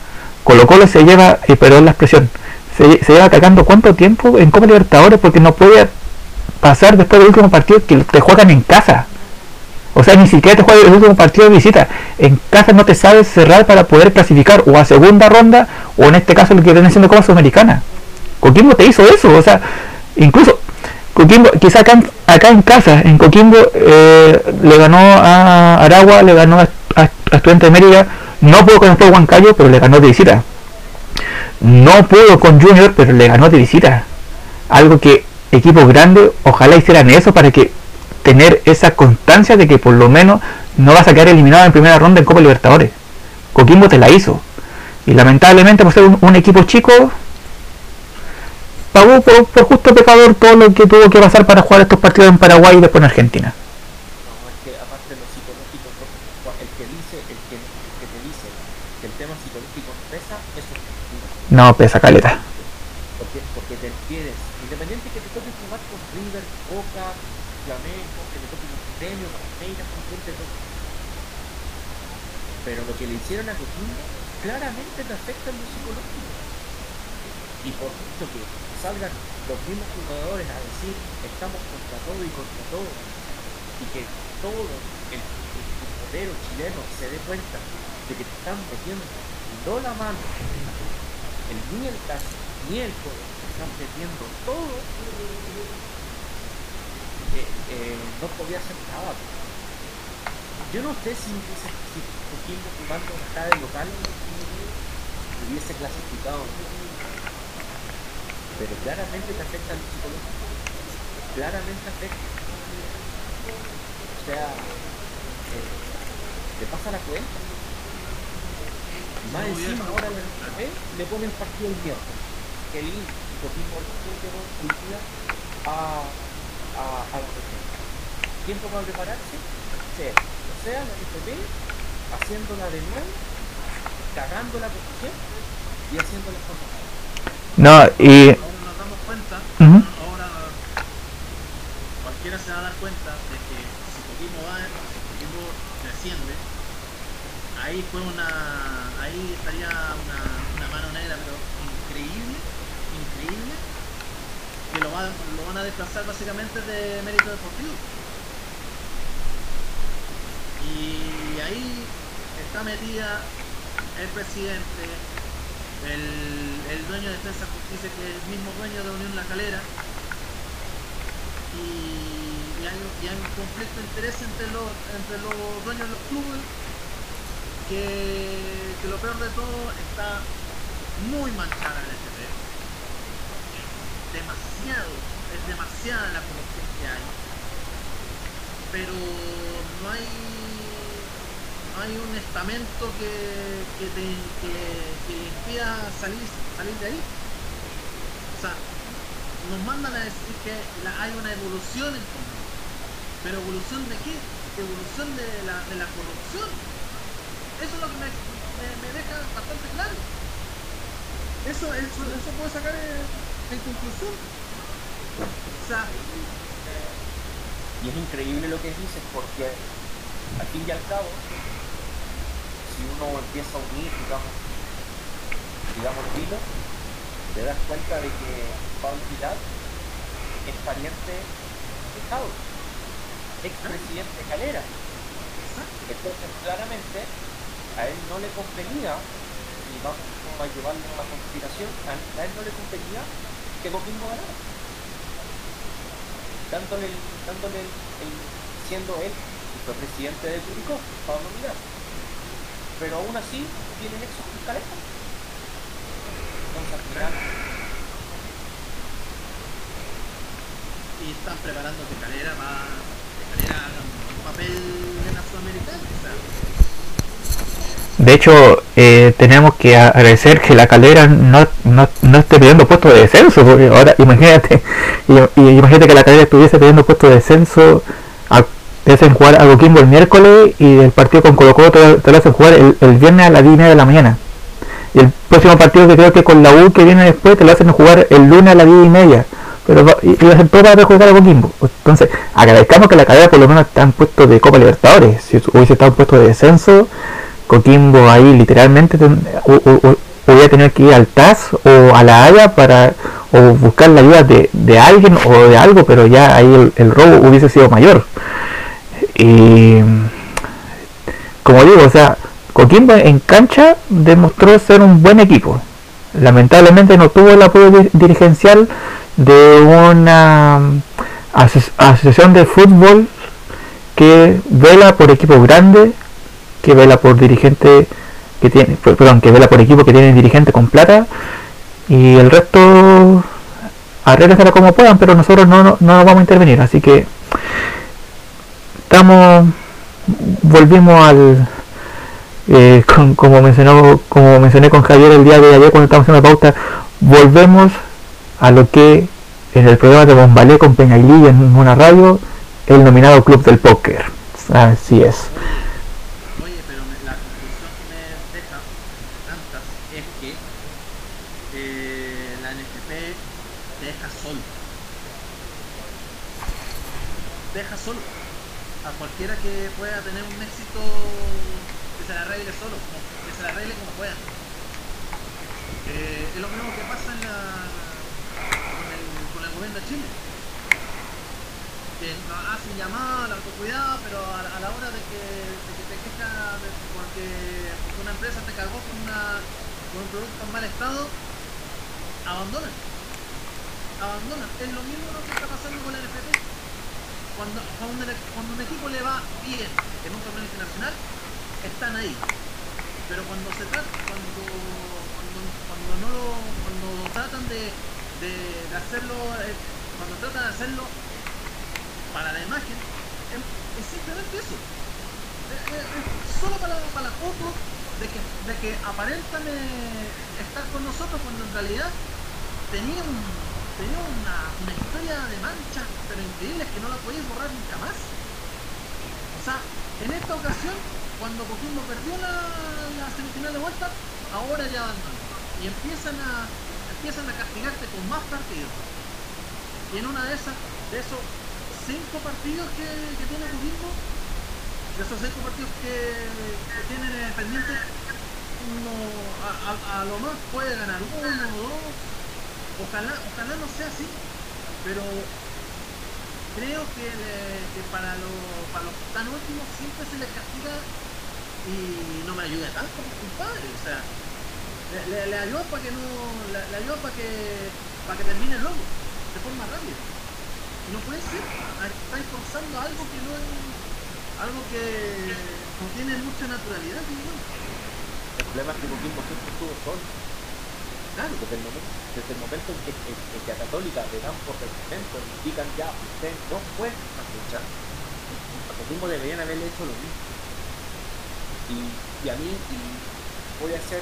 Colo Colo se lleva, y perdón la expresión, se, se lleva atacando cuánto tiempo en Copa Libertadores porque no puede pasar después del último partido que te juegan en casa. O sea, ni siquiera te juegan el último partido de visita. En casa no te sabes cerrar para poder clasificar o a segunda ronda o en este caso lo que viene siendo Copa Sudamericana. Coquimbo te hizo eso, o sea, incluso Coquimbo, quizá acá, acá en casa, en Coquimbo, eh, le ganó a Aragua, le ganó a, a, a de Mérida, no pudo con el Huancayo, pero le ganó de visita. No pudo con Junior, pero le ganó de visita. Algo que equipos grandes, ojalá hicieran eso para que tener esa constancia de que por lo menos no vas a quedar eliminado en primera ronda en Copa Libertadores. Coquimbo te la hizo. Y lamentablemente por ser un, equipo chico, pagó por justo pecador todo lo que tuvo que pasar para jugar estos partidos en Paraguay y después en Argentina. No, es que aparte de lo psicológico, no, el que dice, el que, el que te dice que el tema psicológico no pesa, eso es mentira. No, pesa caleta. Porque, porque te tienes, independiente que te toque jugar con River, Boca, Flamengo, que te toque con Gremio, Palmeiras, con quien te toque. Pero lo que le hicieron a Coquimbo claramente te afecta en lo psicológico. Y por mucho que salgan los mismos jugadores a decir estamos contra todo y contra todo, y que todo el, el- chileno se dé cuenta de que te están metiendo no la mano, ni el caso, ni codo, te están metiendo todo, eh, eh, no podía hacer nada. Yo no sé si hubiese si Coquimbo jugando acá de local hubiese clasificado, pero claramente te afecta el psicológico, claramente afecta. O sea, eh, te pasa la cuenta. Más No, encima ya. ahora el PP le ponen partido el miércoles. Que el llegó hoy día a, a, a la región. Tiempo para prepararse, cero. O sea, la FP haciéndola de nuevo, cagándola como siempre y haciéndola como No, y Ahora nos damos cuenta, Ujú. ahora cualquiera se va a dar cuenta de que si Coquimbo va, si Coquimbo desciende, ahí fue una, ahí estaría una, mano negra, pero increíble, increíble, que lo, va- lo van a desplazar básicamente de mérito deportivo. Y ahí está metida el presidente, el, el dueño de Defensa Justicia, que es el mismo dueño de Unión La Calera, y, y hay, y hay un conflicto de interés entre los, entre los dueños de los clubes, que, lo peor de todo está muy manchada en este tema. Demasiado, es demasiada la corrupción que hay. Pero no hay no hay un estamento que, que, te, que, que impida salir, salir de ahí. O sea, nos mandan a decir que hay una evolución en Coquimbo. ¿Pero evolución de qué? Evolución de la, de la corrupción. Eso es lo que me, me, me deja bastante claro. Eso, eso, eso puedo sacar en, en conclusión. O sea, Y es increíble lo que dices porque al fin y al cabo, si uno empieza a unir, digamos, digamos hilos, te das cuenta de que Pablo Pilar es pariente de Jao, expresidente de Calera. Entonces, claramente, a él no le convenía, y vamos a llevarlo a la conspiración, a él no le convenía que Coquimbo ganara dándole, dándole el, siendo él y fue presidente de Curicó, Pablo Mirar. Pero aún así tiene nexos con Caleta. Entonces al final, y están preparando que Calera va que un papel de la Sudamericana. O de hecho eh, tenemos que agradecer que la calera no, no, no esté pidiendo puestos de descenso, porque ahora imagínate, y, imagínate que la calera estuviese pidiendo puestos de descenso, a, te hacen jugar a Coquimbo el miércoles y el partido con Colo Colo te, lo hacen jugar el, el viernes a las 10 y media de la mañana. Y el próximo partido que creo que con la U que viene después te lo hacen jugar el lunes a las 10 y media. Pero y, y a ser todo jugar a Coquimbo. Entonces, agradezcamos que la calera por lo menos está en puestos de Copa Libertadores. Si hubiese estado en puesto de descenso, Coquimbo ahí literalmente ten- hubiera tenido que ir al TAS o a la Haya para o buscar la ayuda de, alguien o de algo, pero ya ahí el, robo hubiese sido mayor. Y como digo, o sea, Coquimbo en cancha demostró ser un buen equipo. Lamentablemente no tuvo el apoyo di- dirigencial de una mm, aso- asociación de fútbol que vela por equipos grandes, que vela por dirigente que tiene, per- perdón, que vela por equipos que tienen dirigente con plata y el resto arréglensela como puedan, pero nosotros no, no, no vamos a intervenir, así que estamos volvimos al eh, con- como mencionó como mencioné con Javier el día de ayer cuando estábamos haciendo la pauta volvemos a lo que en el programa de Bombalé con Peñailí en una radio el nominado Club del Póker. Así es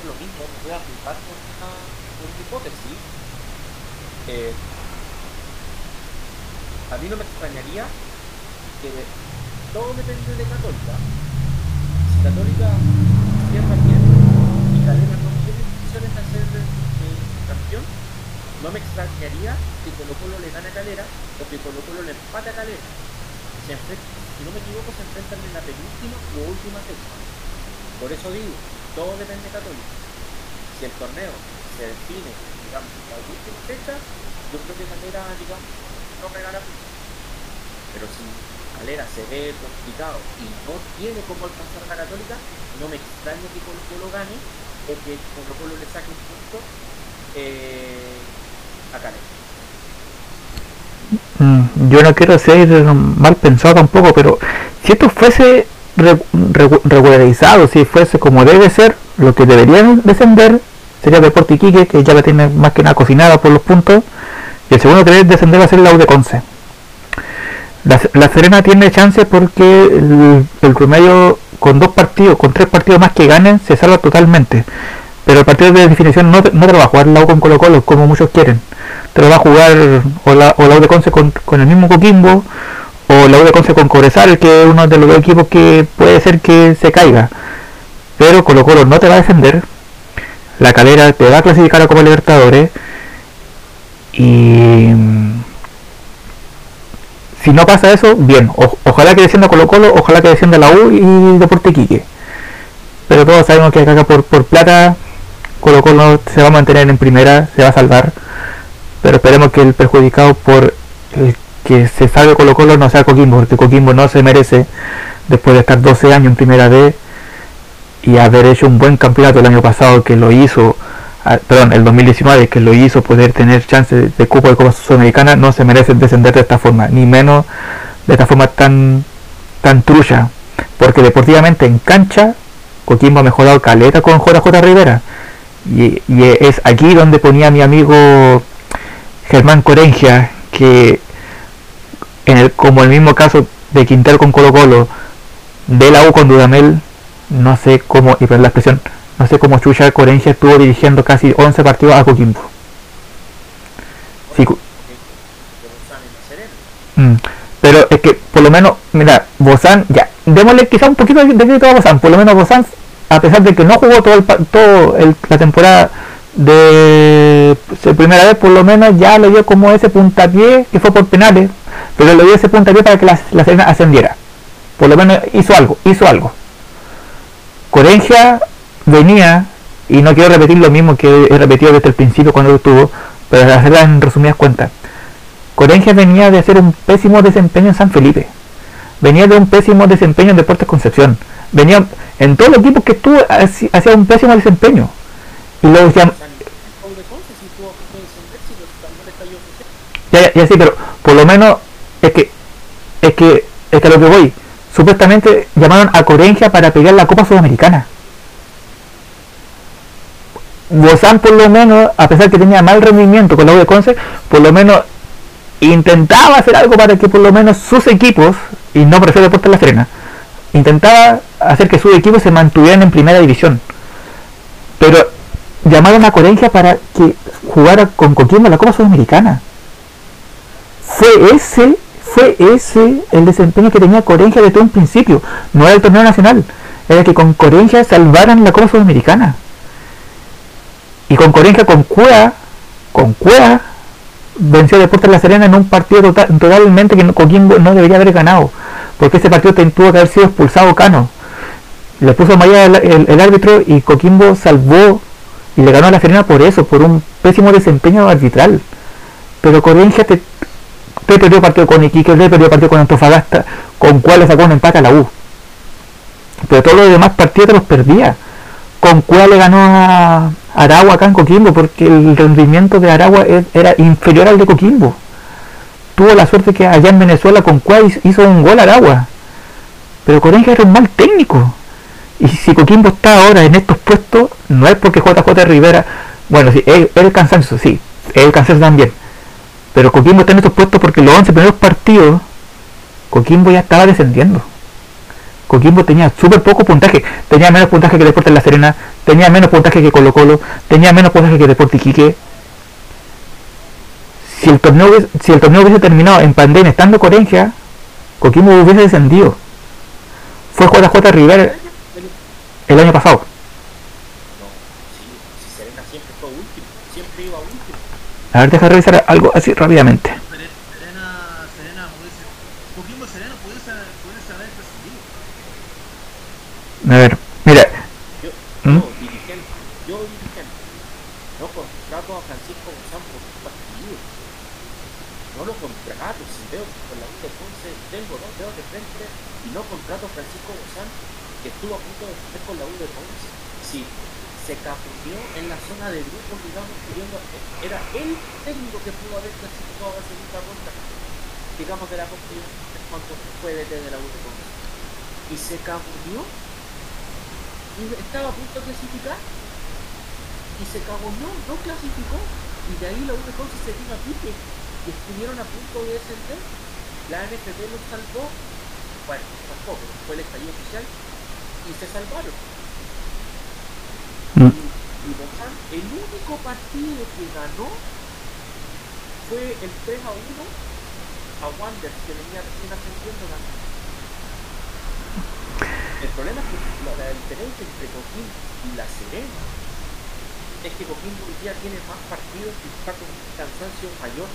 lo mismo, me voy a con una, una hipótesis. Eh, a mí no me extrañaría que todo depende de Católica. Si Católica cierra bien y Calera no tiene intenciones de hacer eh, campeón, no me extrañaría que Colo Colo le gane a Calera o que Colo Colo le empate a Calera. Si no me equivoco, se enfrentan en la penúltima o última fecha. Por eso digo, todo depende de Católica. Si el torneo se define, digamos, la última fecha, yo creo que Calera, digamos, no regala. Pero si Calera se ve complicado y no tiene cómo alcanzar a la Católica, no me extraña que Colo Colo gane o que Colo Colo le saque un punto eh, a Calera. Mm, yo no quiero ser mal pensado tampoco, pero si esto fuese regularizado, si fuese como debe ser, lo que deberían descender sería Deporte Iquique, que ya la tiene más que nada cocinada por los puntos, y el segundo que debe descender va a ser la de Conce. La, la Serena tiene chance porque el, el promedio con dos partidos, con tres partidos más que ganen, se salva totalmente. Pero el partido de definición no, no te lo va a jugar la U con Colo Colo, como muchos quieren. Te lo va a jugar o la, o la Conce con, con el mismo Coquimbo, o la U de Conce con Cobresal, que es uno de los dos equipos que puede ser que se caiga. Pero Colo Colo no te va a defender. La calera te va a clasificar a Copa Libertadores. Y mm, si no pasa eso, bien. Ojalá que descienda Colo Colo, ojalá que descienda la U y Deporte Iquique. Pero todos sabemos que acá por, por plata Colo Colo se va a mantener en primera, se va a salvar. Pero esperemos que el perjudicado por el que se salve Colo Colo no sea Coquimbo, porque Coquimbo no se merece, después de estar 12 años en primera D y haber hecho un buen campeonato el año pasado que lo hizo, ah, perdón, el 2019 que lo hizo poder tener chance de, de de Copa Sudamericana, no se merece descender de esta forma, ni menos de esta forma tan, tan trucha, porque deportivamente en cancha Coquimbo ha mejorado caleta con JJ Rivera. Y, y es aquí donde ponía mi amigo Germán Corengia, que en el, como el mismo caso de Quintero con Colo Colo, de la U con Dudamel, no sé cómo, y perdón la expresión, no sé cómo Chucha Corengia estuvo dirigiendo casi 11 partidos a Coquimbo. Mm, Pero es que por lo menos, mira, Bozán, ya, démosle quizá un poquito de de crédito a Bozán, por lo menos Bozán, a pesar de que no jugó todo, el, todo el- la temporada de, de primera vez, por lo menos ya le dio como ese puntapié, que fue por penales, pero le dio ese puntapié para que la, la Serena ascendiera. Por lo menos hizo algo, hizo algo. Corengia venía, y no quiero repetir lo mismo que he repetido desde el principio cuando estuvo, pero hacerla en resumidas cuentas. Corengia venía de hacer un pésimo desempeño en San Felipe. venía de un pésimo desempeño en Deportes Concepción. Venía en todos los equipos que estuvo hacía un pésimo desempeño. Y luego ya, ya, ya sí, pero por lo menos es que es que es que lo que voy. Supuestamente llamaron a Corengia para pelear la Copa Sudamericana. Bozán por lo menos, a pesar que tenía mal rendimiento con la U de Conce, por lo menos intentaba hacer algo para que por lo menos sus equipos, y no prefiero Deportes La Serena, intentaba hacer que sus equipos se mantuvieran en primera división. Pero llamaron a Corengia para que jugara con Coquimbo la Copa Sudamericana. Fue ese, fue ese el desempeño que tenía Corengia desde un principio. No era el torneo nacional, era que con Corengia salvaran la Copa Sudamericana. Y con Corengia, con Cuea, con Cuea, venció a Deportes La Serena en un partido total- totalmente que Coquimbo no debería haber ganado. Porque ese partido tuvo que haber sido expulsado Cano. Le puso malla el, el- árbitro y Coquimbo salvó y le ganó a La Serena por eso, por un pésimo desempeño arbitral. Pero Corengia te, te perdió partido con Iquique, te perdió partido con Antofagasta, con cuál le sacó un empate a la U. Pero todos los demás partidos los perdía. Con cuál le ganó a Aragua acá en Coquimbo, porque el rendimiento de Aragua es- era inferior al de Coquimbo. Tuvo la suerte que allá en Venezuela con cuál hizo un gol Aragua. Pero Corengia era un mal técnico. Y si Coquimbo está ahora en estos puestos, no es porque JJ Rivera, bueno, sí, es el cansancio, sí, el cansancio también. Pero Coquimbo está en estos puestos porque los 11 primeros partidos, Coquimbo ya estaba descendiendo. Coquimbo tenía súper poco puntaje, tenía menos puntaje que Deportes La Serena, tenía menos puntaje que Colo Colo, tenía menos puntaje que Deportes Iquique. Si el torneo hubiese, terminado en pandemia estando Corengia, Coquimbo hubiese descendido. Fue JJ Rivera el año pasado. No, sí, si Serena siempre fue último, siempre iba último. A ver, deja revisar algo así rápidamente. A ver, mira, Yo, ¿Mm? yo, dirigente, yo dirigente, no contrato a Francisco Gonzán por un partido. No lo contrato, si veo con la de Ponce tengo dos dedos de frente y no contrato a Francisco Gonzán, que estuvo a punto de estar con la U de Ponce. Si se capurrió en la zona de grupos, digamos, pidiendo, era el técnico que pudo haber clasificado a la segunda ronda, digamos, de la Copa cuando fue DT de la U de. Y se capurrió y estaba a punto de clasificar. Y se cagó, no, no clasificó. Y de ahí la U de Conce se vino a pique y estuvieron a punto de descender. La NFP los salvó. Bueno, tampoco, fue el estallido social y se salvaron. Mm. Y, el único partido que ganó fue el 3 a 1 a Wanderers que venía recién ascendiendo ganó el problema es que la, la diferencia entre Coquimbo y La Serena es que Coquimbo hoy día tiene más partidos y está con un cansancio mayor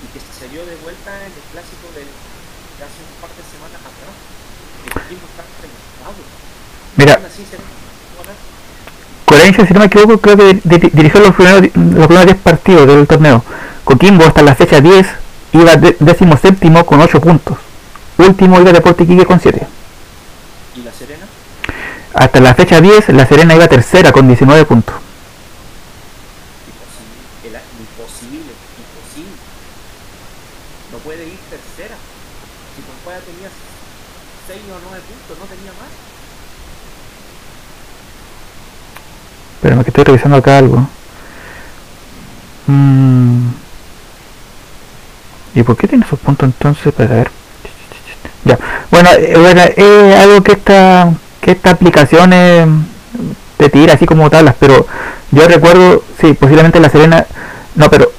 y que se dio de vuelta en el clásico del, de hace un par de semanas atrás. Que Coquimbo está reventado. mira, así se Corengia, si no me equivoco, creo que di- di- dirigió los primeros, los primeros 10 partidos del torneo. Coquimbo hasta la fecha 10 iba décimo séptimo con 8 puntos. Último iba Deportes Iquique con 7. ¿Y La Serena? Hasta la fecha 10, La Serena iba tercera con 19 puntos. Imposible. El, imposible. Imposible. No puede ir tercera. Si Pompeya tenía 6 o 9 puntos, no tenía más. Espérame que estoy revisando acá algo. Mm. ¿Y por qué tiene esos puntos entonces? Para ver. Ya. Bueno, eh, bueno, es algo que esta, que esta aplicación eh, te tira así como tablas, pero yo recuerdo, sí, posiblemente la Serena, no, pero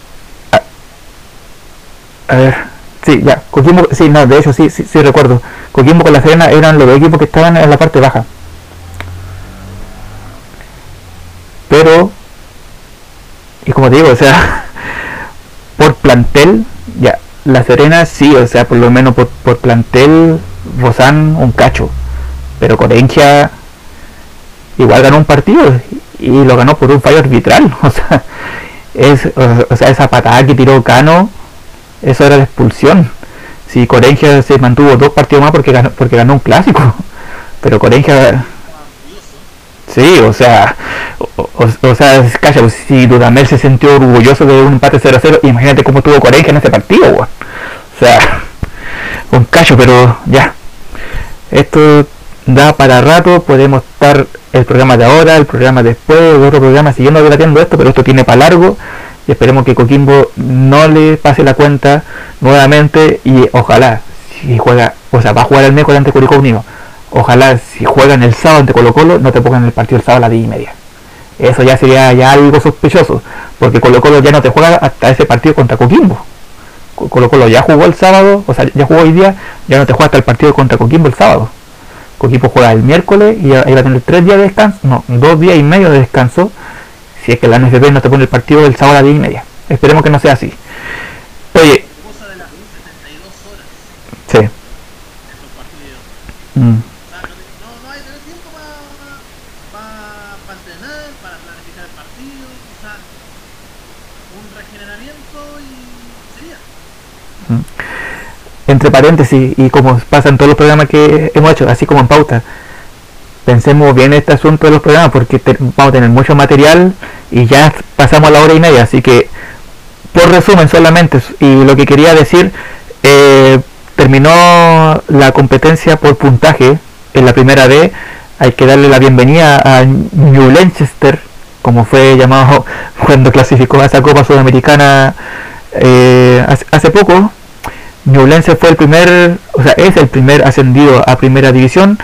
a, ver, sí, ya, Coquimbo, sí, no, de hecho sí, sí, sí recuerdo, Coquimbo con la Serena eran los equipos que estaban en la parte baja, pero y como te digo, o sea, por plantel, ya, la Serena sí, o sea, por lo menos por, plantel, Bozán un cacho, pero Corengia igual ganó un partido y, lo ganó por un fallo arbitral, o sea, es, o, sea, esa patada que tiró Cano, eso era la expulsión. si Corengia se mantuvo dos partidos más porque ganó, porque ganó un clásico. Pero Corengia Sí, o sea, o, sea, calla, si Dudamel se sintió orgulloso de un empate 0-0, imagínate cómo tuvo Corengia en ese partido, O sea, un cacho, pero ya. Esto da para rato, podemos estar el programa de ahora, el programa después, el otro programa siguiendo debatiendo esto, pero esto tiene para largo y esperemos que Coquimbo no le pase la cuenta nuevamente y ojalá, si juega, o sea, va a jugar el miércoles ante Curicó Unido Ojalá si juegan el sábado ante Colo Colo no te pongan el partido el sábado a las 10 y media. Eso ya sería ya algo sospechoso, porque Colo Colo ya no te juega hasta ese partido contra Coquimbo. Colo Colo ya jugó el sábado, o sea, ya jugó hoy día, ya no te juega hasta el partido contra Coquimbo el sábado. Coquimbo juega el miércoles y ahí va a tener tres días de descanso, no, dos días y medio de descanso, si es que la NFP no te pone el partido el sábado a las 10 y media. Esperemos que no sea así. Oye. Sí. Mm. Entre paréntesis, y como pasa en todos los programas que hemos hecho, así como en pauta, pensemos bien este asunto de los programas porque vamos a tener mucho material y ya pasamos a la hora y media, así que por resumen solamente, y lo que quería decir, eh, terminó la competencia por puntaje en la primera D, hay que darle la bienvenida a New Lancaster, como fue llamado cuando clasificó a esa Copa Sudamericana eh, hace poco, Ñublense fue el primer, o sea, es el primer ascendido a primera división.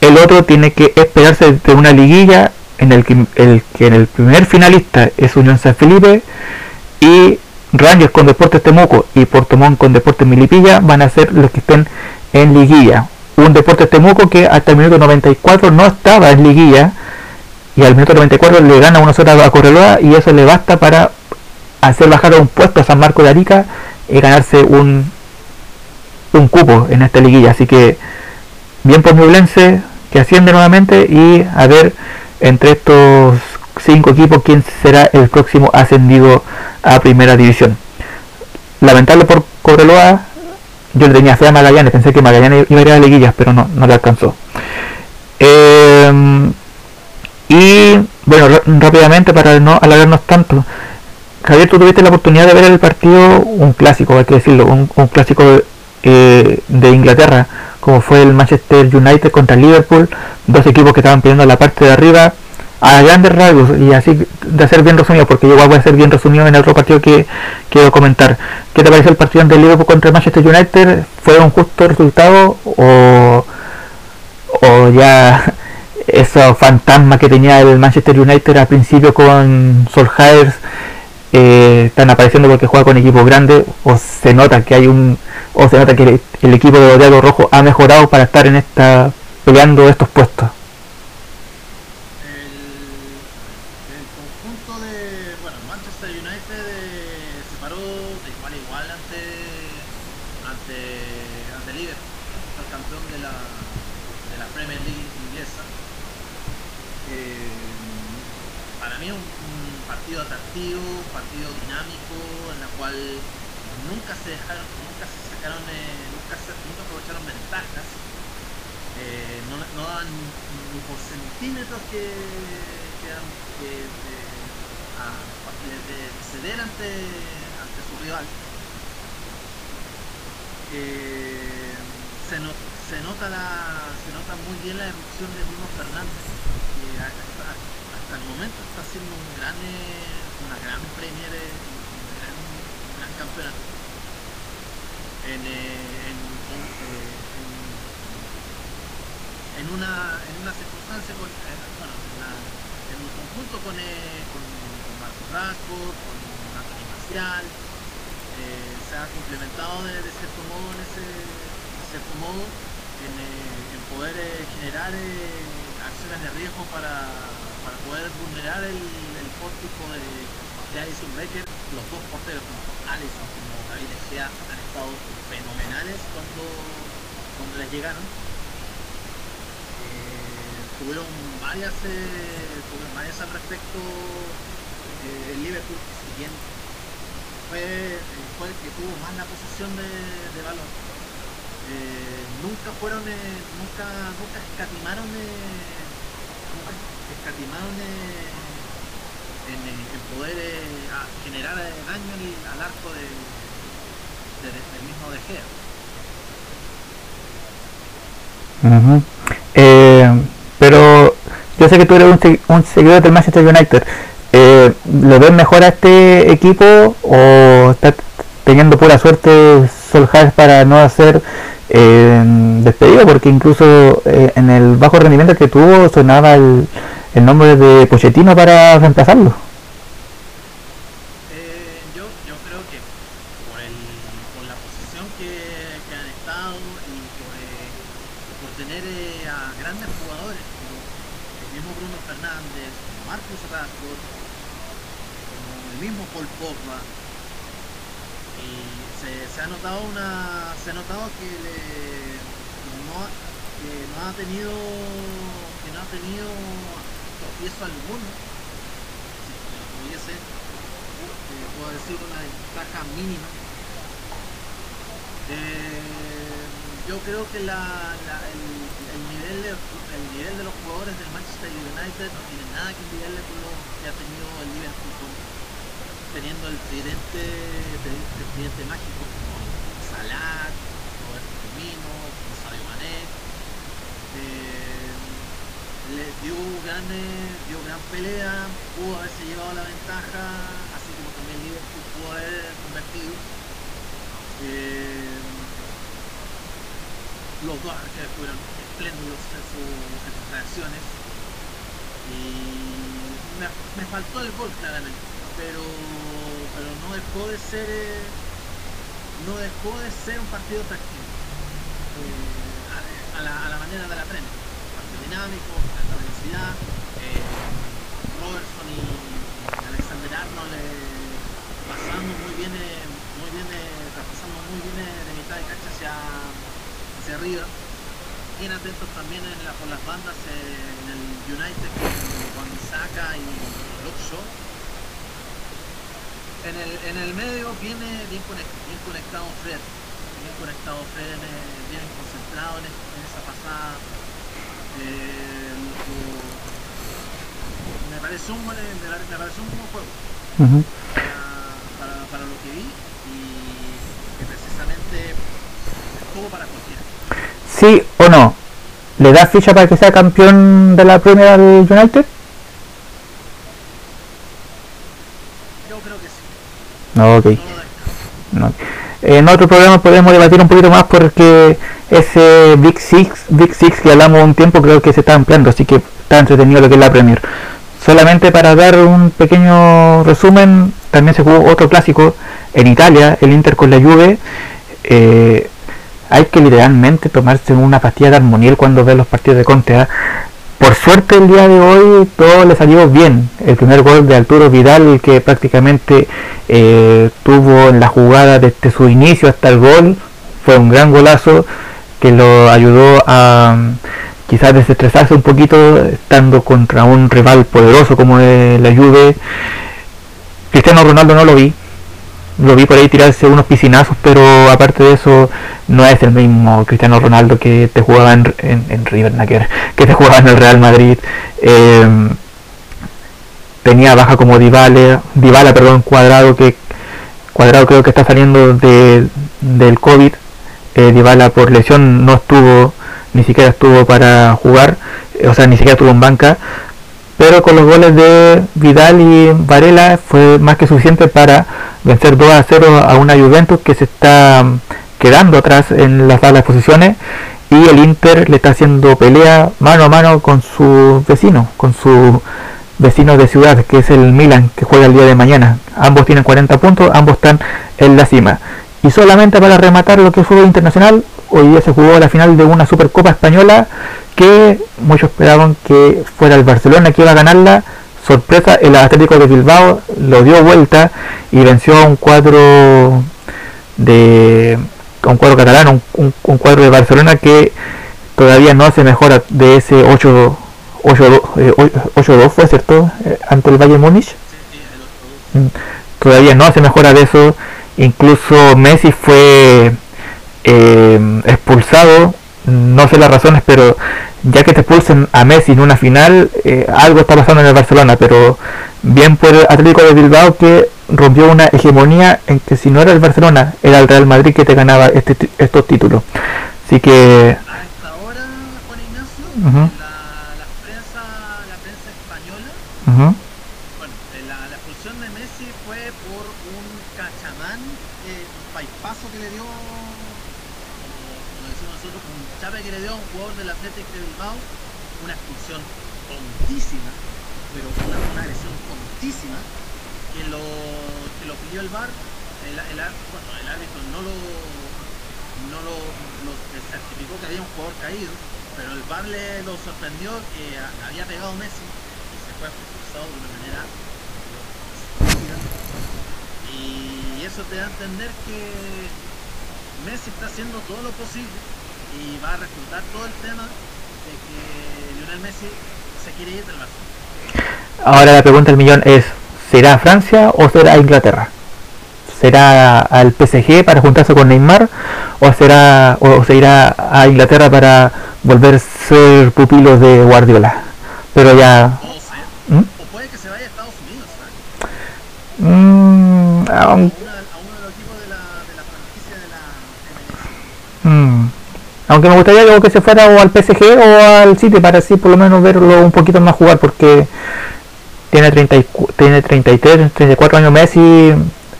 El otro tiene que esperarse de una liguilla en el que, el que en el primer finalista es Unión San Felipe y Rangers con Deportes Temuco y Portomón con Deportes Milipilla van a ser los que estén en liguilla. Un Deportes Temuco que hasta el minuto 94 no estaba en liguilla y al minuto 94 le gana una sola a Correloa y eso le basta para hacer bajar a un puesto a San Marco de Arica y ganarse un un cupo en esta liguilla. Así que bien por Ñublense que asciende nuevamente y a ver entre estos cinco equipos quién será el próximo ascendido a primera división. Lamentable por Cobreloa, yo le tenía fe a Magallanes, pensé que Magallanes iba a ir a las liguillas, pero no, no le alcanzó. Em, y bueno, rápidamente para no alargarnos tanto, Javier, tuviste la oportunidad de ver el partido, un clásico, hay que decirlo, un, un clásico eh, de Inglaterra, como fue el Manchester United contra Liverpool, dos equipos que estaban peleando la parte de arriba a grandes rasgos y así de ser bien resumido porque yo igual voy a ser bien resumido en el otro partido que quiero comentar ¿qué te parece el partido del Liverpool contra el Manchester United? ¿fue un justo resultado o, o ya esos fantasma que tenía el Manchester United al principio con Solskjaer eh, están apareciendo porque juega con equipos grandes o se nota que hay un o se nota que el, equipo de Diablo Rojo ha mejorado para estar en esta peleando estos puestos yo sé que tú eres un, se- un seguidor del Manchester United. Eh, ¿Lo ves mejor a este equipo o está teniendo pura suerte Solskjaer para no hacer eh, despedido? Porque incluso eh, en el bajo rendimiento que tuvo sonaba el, el nombre de Pochettino para reemplazarlo. Para, para, para lo que vi y que precisamente estuvo para cualquiera. ¿Sí o no? ¿Le das ficha para que sea campeón de la Premier al United? Yo creo que sí, No, ok. no. No. En otro programa podemos debatir un poquito más porque ese Big Six, Big Six que hablamos un tiempo creo que se está ampliando, así que está entretenido lo que es la Premier. Solamente para dar un pequeño resumen, también se jugó otro clásico en Italia, el Inter con la Juve. Eh, hay que literalmente tomarse una pastilla de armoniel cuando ve los partidos de Conte. ¿ah? Por suerte el día de hoy todo le salió bien. El primer gol de Arturo Vidal que prácticamente eh, tuvo en la jugada desde su inicio hasta el gol fue un gran golazo que lo ayudó a quizás desestresarse un poquito estando contra un rival poderoso como la Juve. Cristiano Ronaldo no lo vi, lo vi por ahí tirarse unos piscinazos, pero aparte de eso no es el mismo Cristiano Ronaldo que te jugaba en, en, en River, nada que, te jugaba en el Real Madrid. Eh, tenía baja como Dybala, Dybala perdón, Cuadrado que Cuadrado creo que está saliendo de, del COVID. Eh, por lesión no estuvo, ni siquiera estuvo para jugar, eh, o sea, ni siquiera estuvo en banca. Pero con los goles de Vidal y Varela fue más que suficiente para vencer 2 a 0 a una Juventus que se está mm, quedando atrás en las tablas de posiciones y el Inter le está haciendo pelea mano a mano con su vecino, con su vecino de ciudad, que es el Milan, que juega el día de mañana. Ambos tienen 40 puntos, ambos están en la cima. Y solamente para rematar lo que fue internacional, hoy día se jugó la final de una Supercopa Española que muchos esperaban que fuera el Barcelona que iba a ganarla. Sorpresa, el Atlético de Bilbao lo dio vuelta y venció a un cuadro de un cuadro catalán, un, un- cuadro de Barcelona que todavía no se mejora de ese 8 8-2 eh, 8-2 fue cierto Eh, ante el Bayern Múnich. Mm, todavía no se mejora de eso incluso Messi fue eh, expulsado, no sé las razones, pero ya que te expulsen a Messi en una final, eh, algo está pasando en el Barcelona, pero bien por el Atlético de Bilbao que rompió una hegemonía en que si no era el Barcelona, era el Real Madrid que te ganaba este, estos títulos. Así que... A esta hora, Juan Ignacio, la, la prensa, la prensa española, eh, la, la expulsión de Messi fue por un cachamán, eh, un paipazo que le dio, como, como decimos nosotros, un chape que le dio a un jugador del Athletic de Bilbao, una expulsión tontísima, pero una, una agresión tontísima, que lo, que lo pidió el VAR, el, el, ar- bueno, el árbitro no lo, no lo, lo certificó que había un jugador caído, pero el VAR le lo sorprendió que había pegado Messi y se fue expulsado de una manera. Y eso te da a entender que Messi está haciendo todo lo posible y va a resultar todo el tema de que Lionel Messi se quiere ir del Barça. Ahora la pregunta del millón es, ¿será Francia o será Inglaterra? ¿Será al PSG para juntarse con Neymar o será o se irá a Inglaterra para volver a ser pupilo de Guardiola? Pero ya O sea, ¿Mm? o puede que se vaya a Estados Unidos, ¿sabes? mm, a, aun- una- a uno de los equipos de la, de la franquicia de la MLS. mm, aunque me gustaría luego que se fuera o al PSG o al City para así por lo menos verlo un poquito más jugar porque tiene 30 y cu- tiene 33, 34 años Messi,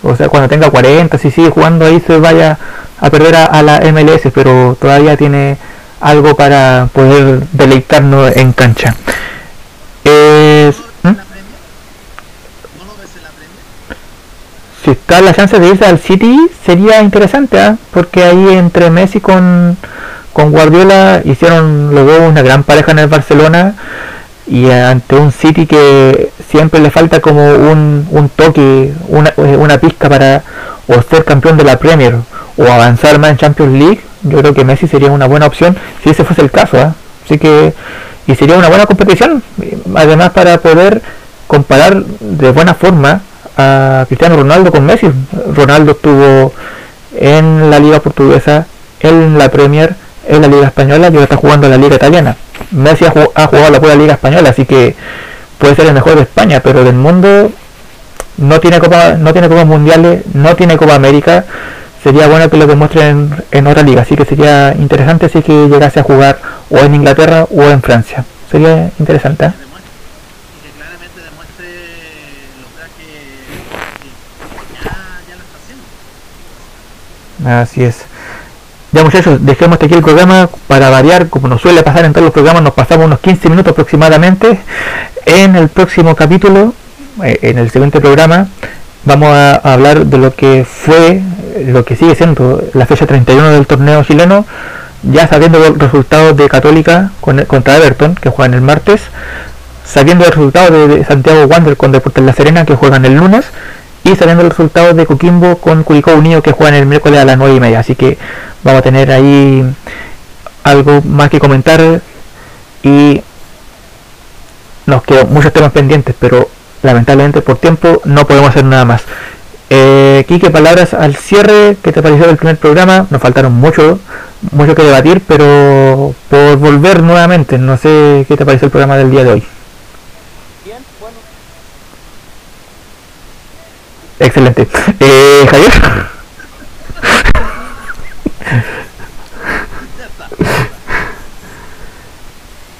o sea, cuando tenga 40, si sigue jugando ahí se vaya a perder a, la MLS, pero todavía tiene algo para poder deleitarnos en cancha. Es- ¿No ¿Mm? si está la chance de irse al City sería interesante ¿ah? porque ahí entre Messi con, con Guardiola hicieron dos una gran pareja en el Barcelona y ante un City que siempre le falta como un, un toque una, eh, una pizca para o ser campeón de la Premier o avanzar más en Champions League yo creo que Messi sería una buena opción si ese fuese el caso ¿ah? así que y sería una buena competición además para poder comparar de buena forma a Cristiano Ronaldo con Messi. Ronaldo estuvo en la Liga Portuguesa, en la Premier, en la Liga Española y ahora está jugando en la Liga Italiana. Messi ha, jug- ha jugado la Liga Española, así que puede ser el mejor de España, pero del mundo no tiene Copa, no tiene Copas Mundiales, no tiene Copa América. Sería bueno que lo demuestren en, en otra liga, así que sería interesante si es que llegase a jugar o en Inglaterra o en Francia. Sería interesante. ¿eh? Así es. Ya muchachos, dejemos aquí el programa para variar, como nos suele pasar en todos los programas, nos pasamos unos 15 minutos aproximadamente. En el próximo capítulo, eh, en el siguiente programa, vamos a hablar de lo que fue, lo que sigue siendo la fecha 31 del torneo chileno, ya sabiendo los resultados de Católica con- contra Everton, que juegan el martes, sabiendo el resultado de Santiago Wander con Deportes La Serena, que juegan el lunes, y sabiendo el resultado de Coquimbo con Curicó Unido, que juegan el miércoles a las 9 y media. Así que vamos a tener ahí algo más que comentar y nos quedan muchos temas pendientes, pero lamentablemente por tiempo no podemos hacer nada más. Eh, Quique, palabras al cierre, ¿qué te pareció el primer programa? Nos faltaron mucho, mucho que debatir, pero por volver nuevamente, no sé qué te pareció el programa del día de hoy. Bien, bueno, Excelente. Eh, Javier. Ya está.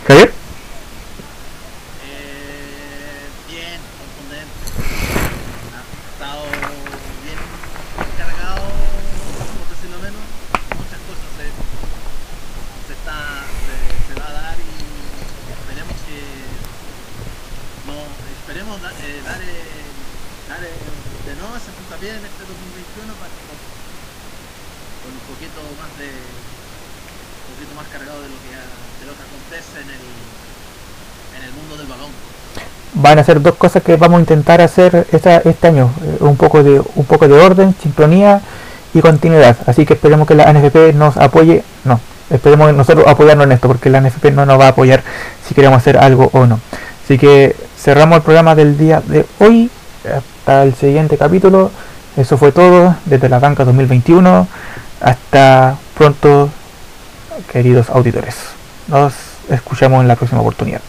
Javier. Eh, bien, contundente. Ha estado bien cargado, por decirlo menos. Muchas cosas se, se, está, se, se va a dar y esperemos que no, esperemos da- eh, dar, eh, dar eh, de nuevo ese puntapié en este 2021 para con, con un poquito más de un poquito más cargado de lo que de lo que acontece en el en el mundo del balón. Van a ser dos cosas que vamos a intentar hacer esta- este año. eh, Un poco de un poco de orden, sincronía y continuidad. Así que esperemos que la NFP nos apoye. No, esperemos nosotros apoyarnos en esto, porque la NFP no nos va a apoyar si queremos hacer algo o no. Así que cerramos el programa del día de hoy. Hasta el siguiente capítulo. Eso fue todo desde la banca 2021. Hasta pronto, queridos auditores. Nos escuchamos en la próxima oportunidad.